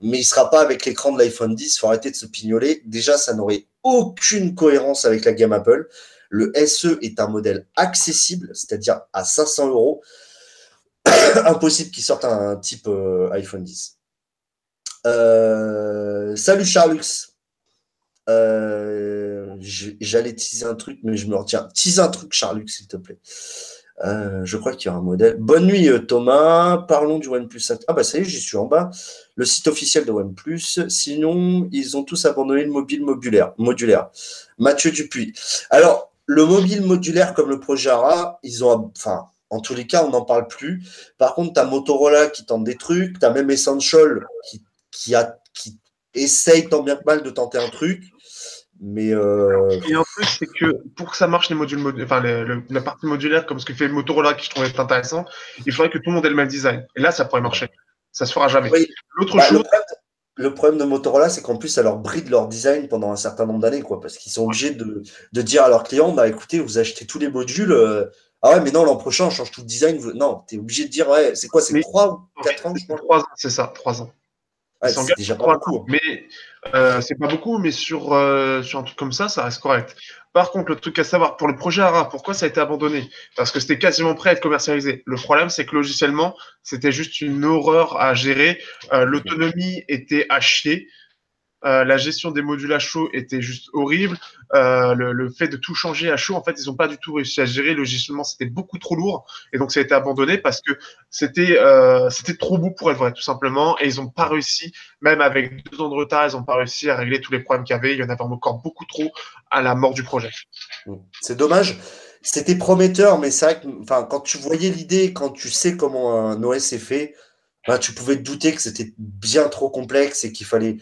mais il sera pas avec l'écran de l'iPhone 10. Il faut arrêter de se pignoler. Déjà, ça n'aurait aucune cohérence avec la gamme Apple. Le SE est un modèle accessible, c'est-à-dire à 500 euros. [coughs] Impossible qu'il sorte un type euh, iPhone 10. Euh, salut Charlux. J'allais teaser un truc, mais je me retiens. Tease un truc, Charlux, s'il te plaît. Euh, je crois qu'il y aura un modèle. Bonne nuit euh, Thomas. Parlons du OnePlus 5. Ah bah ça y est, j'y suis en bas. Le site officiel de OnePlus. Sinon, ils ont tous abandonné le mobile modulaire. modulaire. Mathieu Dupuis. Alors, le mobile modulaire comme le projet ARA, ils ont... Enfin, en tous les cas, on n'en parle plus. Par contre, tu as Motorola qui tente des trucs. Tu as même Essential qui, qui, a, qui essaye tant bien que mal de tenter un truc. Mais euh... Et en plus, c'est que pour que ça marche, les modules, enfin, la partie modulaire, comme ce que fait Motorola, qui je trouvais intéressant, il faudrait que tout le monde ait le même design. Et là, ça pourrait marcher. Ça se fera jamais. L'autre bah, chose. Le problème, de Motorola, c'est qu'en plus, ça leur bride leur design pendant un certain nombre d'années, quoi, parce qu'ils sont obligés de, de, dire à leurs clients, bah écoutez, vous achetez tous les modules. Euh, ah ouais, mais non, l'an prochain, on change tout le design. Non, tu es obligé de dire, ouais, c'est quoi, c'est 3 ou 4 ans, je crois 3 ans, c'est ça, 3 ans c'est déjà pas beaucoup. Hein. Mais euh, c'est pas beaucoup, mais sur, euh, sur un truc comme ça, ça reste correct. Par contre, le truc à savoir, pour le projet ARA, pourquoi ça a été abandonné? Parce que c'était quasiment prêt à être commercialisé. Le problème, c'est que logiciellement, c'était juste une horreur à gérer. Euh, l'autonomie était achetée. Euh, la gestion des modules à chaud était juste horrible. Euh, le, fait de tout changer à chaud, en fait, ils n'ont pas du tout réussi à gérer. Logiquement, c'était beaucoup trop lourd et donc ça a été abandonné parce que c'était euh, trop beau pour être vrai, tout simplement. Et ils n'ont pas réussi, même avec deux ans de retard, ils n'ont pas réussi à régler tous les problèmes qu'il y avait. Il y en avait encore beaucoup trop à la mort du projet. C'est dommage. C'était prometteur, mais c'est vrai que enfin, quand tu voyais l'idée, quand tu sais comment un OS est fait, bah, tu pouvais te douter que c'était bien trop complexe et qu'il fallait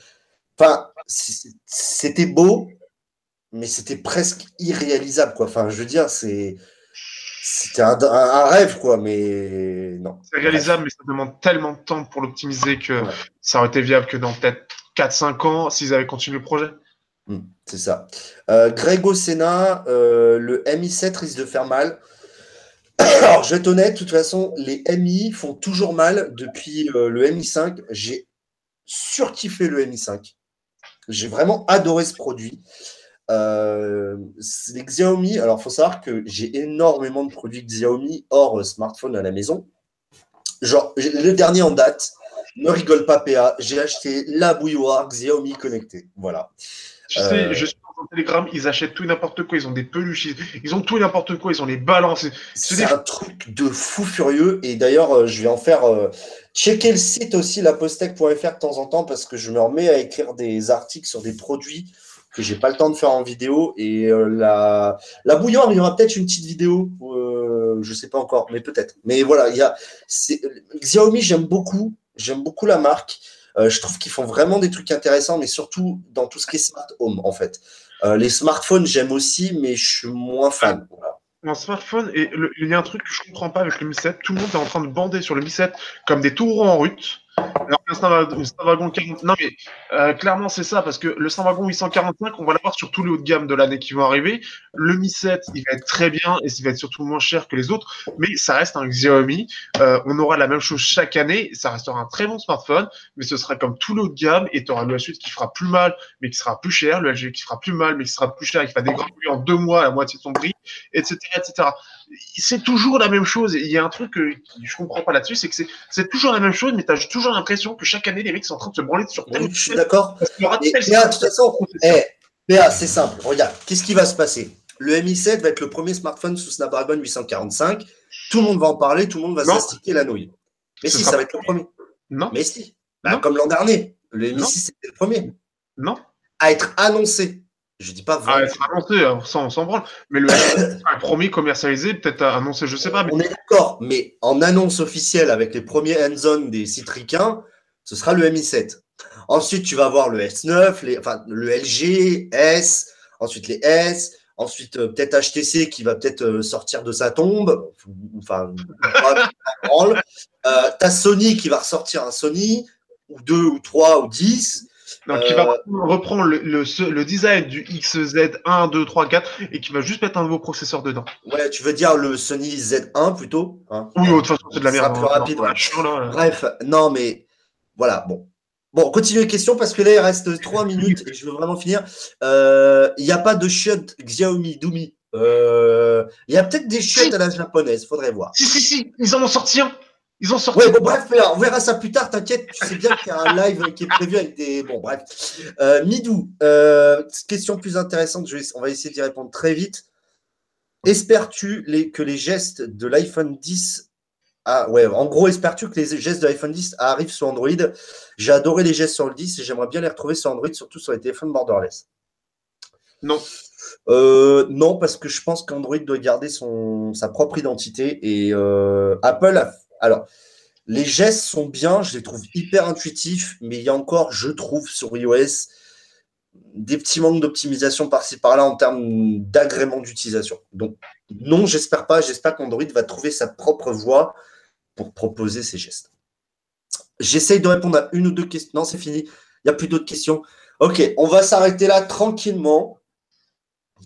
Enfin, c'était beau, mais c'était presque irréalisable, quoi. Enfin, je veux dire, c'est. C'était un, rêve, quoi, mais non. C'est réalisable, mais ça demande tellement de temps pour l'optimiser que ça aurait été viable que dans peut-être 4-5 ans, s'ils avaient continué le projet. Hmm, c'est ça. Euh, Grégo Senna, euh, le MI7 risque de faire mal. [coughs] Alors, je vais être honnête, de toute façon, les MI font toujours mal depuis euh, le MI5. J'ai surkiffé le MI5. J'ai vraiment adoré ce produit. Euh, les Xiaomi, alors il faut savoir que j'ai énormément de produits Xiaomi hors smartphone à la maison. Genre, le dernier en date, ne rigole pas PA, j'ai acheté la bouilloire Xiaomi connectée. Voilà. Tu sais, euh, je Telegram, ils achètent tout et n'importe quoi, ils ont des peluches, ils ont tout et n'importe quoi, ils ont les balances. C'est un truc de fou furieux. Et d'ailleurs, euh, je vais en faire. Euh, checker le site aussi, lapostec.fr de temps en temps, parce que je me remets à écrire des articles sur des produits que j'ai pas le temps de faire en vidéo. Et la, la bouilloire, il y aura peut-être une petite vidéo, euh, je sais pas encore, mais peut-être. Mais voilà, il y a Xiaomi, j'aime beaucoup, j'aime beaucoup la marque. Euh, je trouve qu'ils font vraiment des trucs intéressants, mais surtout dans tout ce qui est smart home, en fait. Euh, les smartphones, j'aime aussi, mais je suis moins fan. Un smartphone, et il y a un truc que je comprends pas avec le Mi 7. Tout le monde est en train de bander sur le Mi 7 comme des taureaux en route. Alors 40. Non, mais euh, clairement, c'est ça, parce que le Snapdragon 845, on va l'avoir sur tous les hauts de gamme de l'année qui vont arriver. Le Mi 7, il va être très bien et il va être surtout moins cher que les autres, mais ça reste un Xiaomi. Euh, on aura la même chose chaque année. Ça restera un très bon smartphone, mais ce sera comme tout le haut de gamme et tu auras le S8 qui fera plus mal, mais qui sera plus cher, le LG qui fera plus mal, mais qui sera plus cher et qui va dégrader en deux mois à la moitié de son prix, etc., etc c'est toujours la même chose. Il y a un truc que je comprends pas là-dessus, c'est que c'est toujours la même chose, mais tu as toujours l'impression que chaque année, les mecs sont en train de se branler sur tel Je suis d'accord. de toute façon, eh, c'est simple. Regarde, qu'est-ce qui va se passer? Le Mi7 va être le premier smartphone sous Snapdragon 845. Tout le monde va en parler, tout le monde va s'astiquer la nouille. Mais si, ça va être le premier. Non. Mais si. Bah, comme l'an dernier. Le Mi6, c'était le premier. Non. À être annoncé. Je dis pas Ah, être annoncé, hein, sans, sans branle. Mais [laughs] le, premier commercialisé, peut-être annoncé, je sais pas. On est d'accord, mais en annonce officielle avec les premiers hands-on des Citricains, ce sera le Mi7. Ensuite, tu vas avoir le S9, les, enfin, le LG, S, ensuite les S, ensuite euh, peut-être HTC qui va peut-être euh, sortir de sa tombe, enfin, [laughs] euh, t'as Sony qui va ressortir un Sony, ou deux, ou trois, ou dix. Donc, qui va reprendre le, le, le, design du XZ1, 2, 3, 4 et qui va juste mettre un nouveau processeur dedans. Ouais, tu veux dire le Sony Z1 plutôt hein? Oui, de toute façon, c'est de la merde. plus rapide. Ouais. Bref, non, mais voilà, bon. Bon, continuez les questions parce que là, il reste 3 [laughs] minutes et je veux vraiment finir. Il n'y a pas de chiottes Xiaomi Dumi? Il y a peut-être des chiottes à la japonaise, faudrait voir. Si, si, si, ils en ont sorti un. Ils ont sorti. Ouais, bon, bref, on verra ça plus tard, t'inquiète, tu sais bien qu'il y a un live qui est prévu avec des. Bon, bref. Euh, Midou, euh, question plus intéressante, je vais... on va essayer d'y répondre très vite. Espères-tu les... que les gestes de l'iPhone 10. Ah, ouais, en gros, espères-tu que les gestes de l'iPhone 10 arrivent sur Android? J'ai adoré les gestes sur le 10 et j'aimerais bien les retrouver sur Android, surtout sur les téléphones borderless. Non. Euh, non, parce que je pense qu'Android doit garder son, sa propre identité et euh, Apple a alors, les gestes sont bien, je les trouve hyper intuitifs, mais il y a encore, je trouve, sur iOS, des petits manques d'optimisation par-ci par-là en termes d'agrément d'utilisation. Donc, non, j'espère pas. J'espère qu'Android va trouver sa propre voie pour proposer ces gestes. J'essaye de répondre à une ou deux questions. Non, c'est fini. Il n'y a plus d'autres questions. Ok, on va s'arrêter là tranquillement,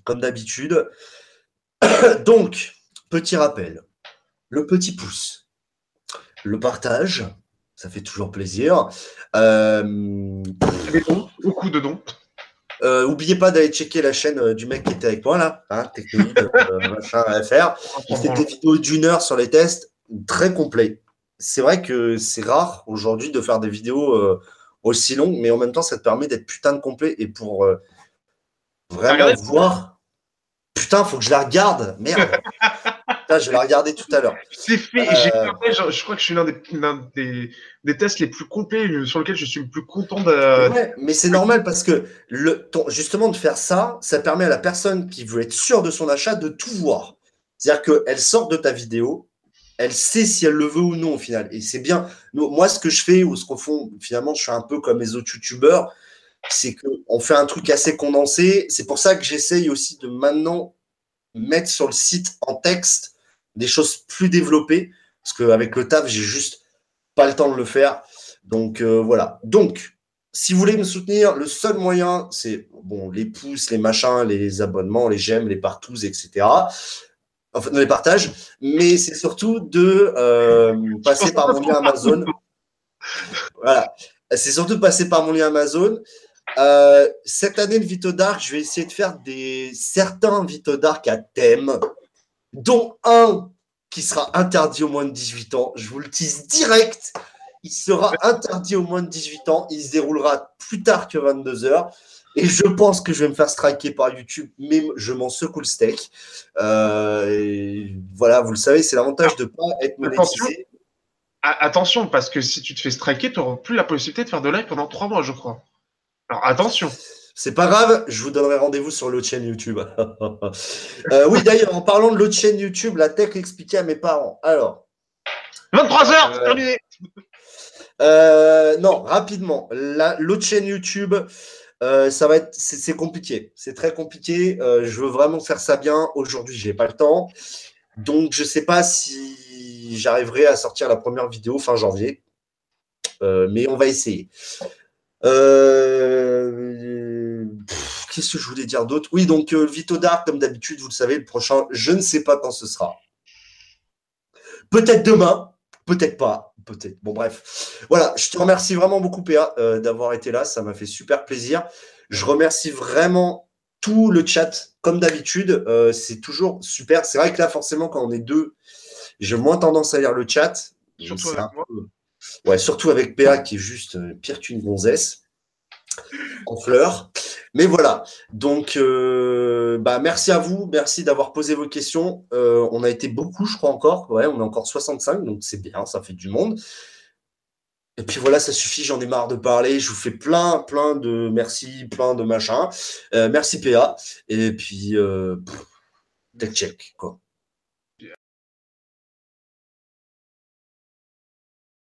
comme d'habitude. [coughs] Donc, petit rappel. Le petit pouce le partage, ça fait toujours plaisir. Euh, beaucoup de dons? Euh, oubliez pas d'aller checker la chaîne euh, du mec qui était avec moi là, hein, technique, [laughs] machin à faire. Il fait des vidéos d'une heure sur les tests, très complet. C'est vrai que c'est rare aujourd'hui de faire des vidéos aussi longues, mais en même temps, ça te permet d'être putain de complet et pour vraiment voir. Putain, faut que je la regarde. Merde. [laughs] je vais la regarder tout à l'heure. C'est fait. Euh, je, crois que je suis l'un des, des, tests les plus complets sur lesquels je suis le plus content de. mais c'est normal parce que le, justement de faire ça, ça permet à la personne qui veut être sûre de son achat de tout voir. C'est-à-dire qu'elle sort de ta vidéo, elle sait si elle le veut ou non au final. Et c'est bien. Moi, ce que je fais ou ce qu'on finalement, je suis un peu comme les autres youtubeurs, c'est qu'on fait un truc assez condensé. C'est pour ça que j'essaye aussi de maintenant mettre sur le site en texte des choses plus développées, parce qu'avec le taf, j'ai juste pas le temps de le faire. Donc euh, voilà. Donc, si vous voulez me soutenir, le seul moyen, c'est bon, les pouces, les machins, les abonnements, les j'aime, les partous, etc. Enfin, les partages, mais c'est surtout de euh, [laughs] passer par mon lien Amazon. Voilà. C'est surtout de passer par mon lien Amazon. Euh, cette année, le Vito Dark, je vais essayer de faire des certains Vito Dark à thème dont un qui sera interdit au moins de 18 ans. Je vous le tease direct. Il sera interdit au moins de 18 ans. Il se déroulera plus tard que 22 heures. Et je pense que je vais me faire striker par YouTube, mais je m'en secoue le steak. Euh, voilà, vous le savez, c'est l'avantage de ne pas être monétisé. Attention, parce que si tu te fais striker, tu n'auras plus la possibilité de faire de live pendant trois mois, je crois. Alors attention. C'est pas grave, je vous donnerai rendez-vous sur l'autre chaîne YouTube. [laughs] Euh, oui, d'ailleurs, en parlant de l'autre chaîne YouTube, la tech expliquée à mes parents. Alors. 23h, c'est terminé. Euh, non, rapidement. L'autre chaîne YouTube, euh, ça va être, c'est compliqué. C'est très compliqué. je veux vraiment faire ça bien. Aujourd'hui, j'ai pas le temps. Donc, je sais pas si j'arriverai à sortir la première vidéo fin janvier. mais on va essayer. Euh, qu'est-ce que je voulais dire d'autre? Oui, donc euh, Vito Dark, comme d'habitude, vous le savez, le prochain, je ne sais pas quand ce sera. Peut-être demain, peut-être pas, peut-être. Bon, bref. Voilà, je te remercie vraiment beaucoup, PA, euh, d'avoir été là. Ça m'a fait super plaisir. Je remercie vraiment tout le chat, comme d'habitude. c'est toujours super. C'est vrai que là, forcément, quand on est deux, j'ai moins tendance à lire le chat. Surtout avec moi. Ouais, surtout avec PA qui est juste euh, pire qu'une gonzesse en fleurs. Mais voilà, donc euh, bah, merci à vous, merci d'avoir posé vos questions. Euh, on a été beaucoup, je crois encore. Ouais, on est encore 65, donc c'est bien, ça fait du monde. Et puis voilà, ça suffit, j'en ai marre de parler. Je vous fais plein, plein de merci, plein de machin. Euh, merci PA. Et puis, euh, check, quoi.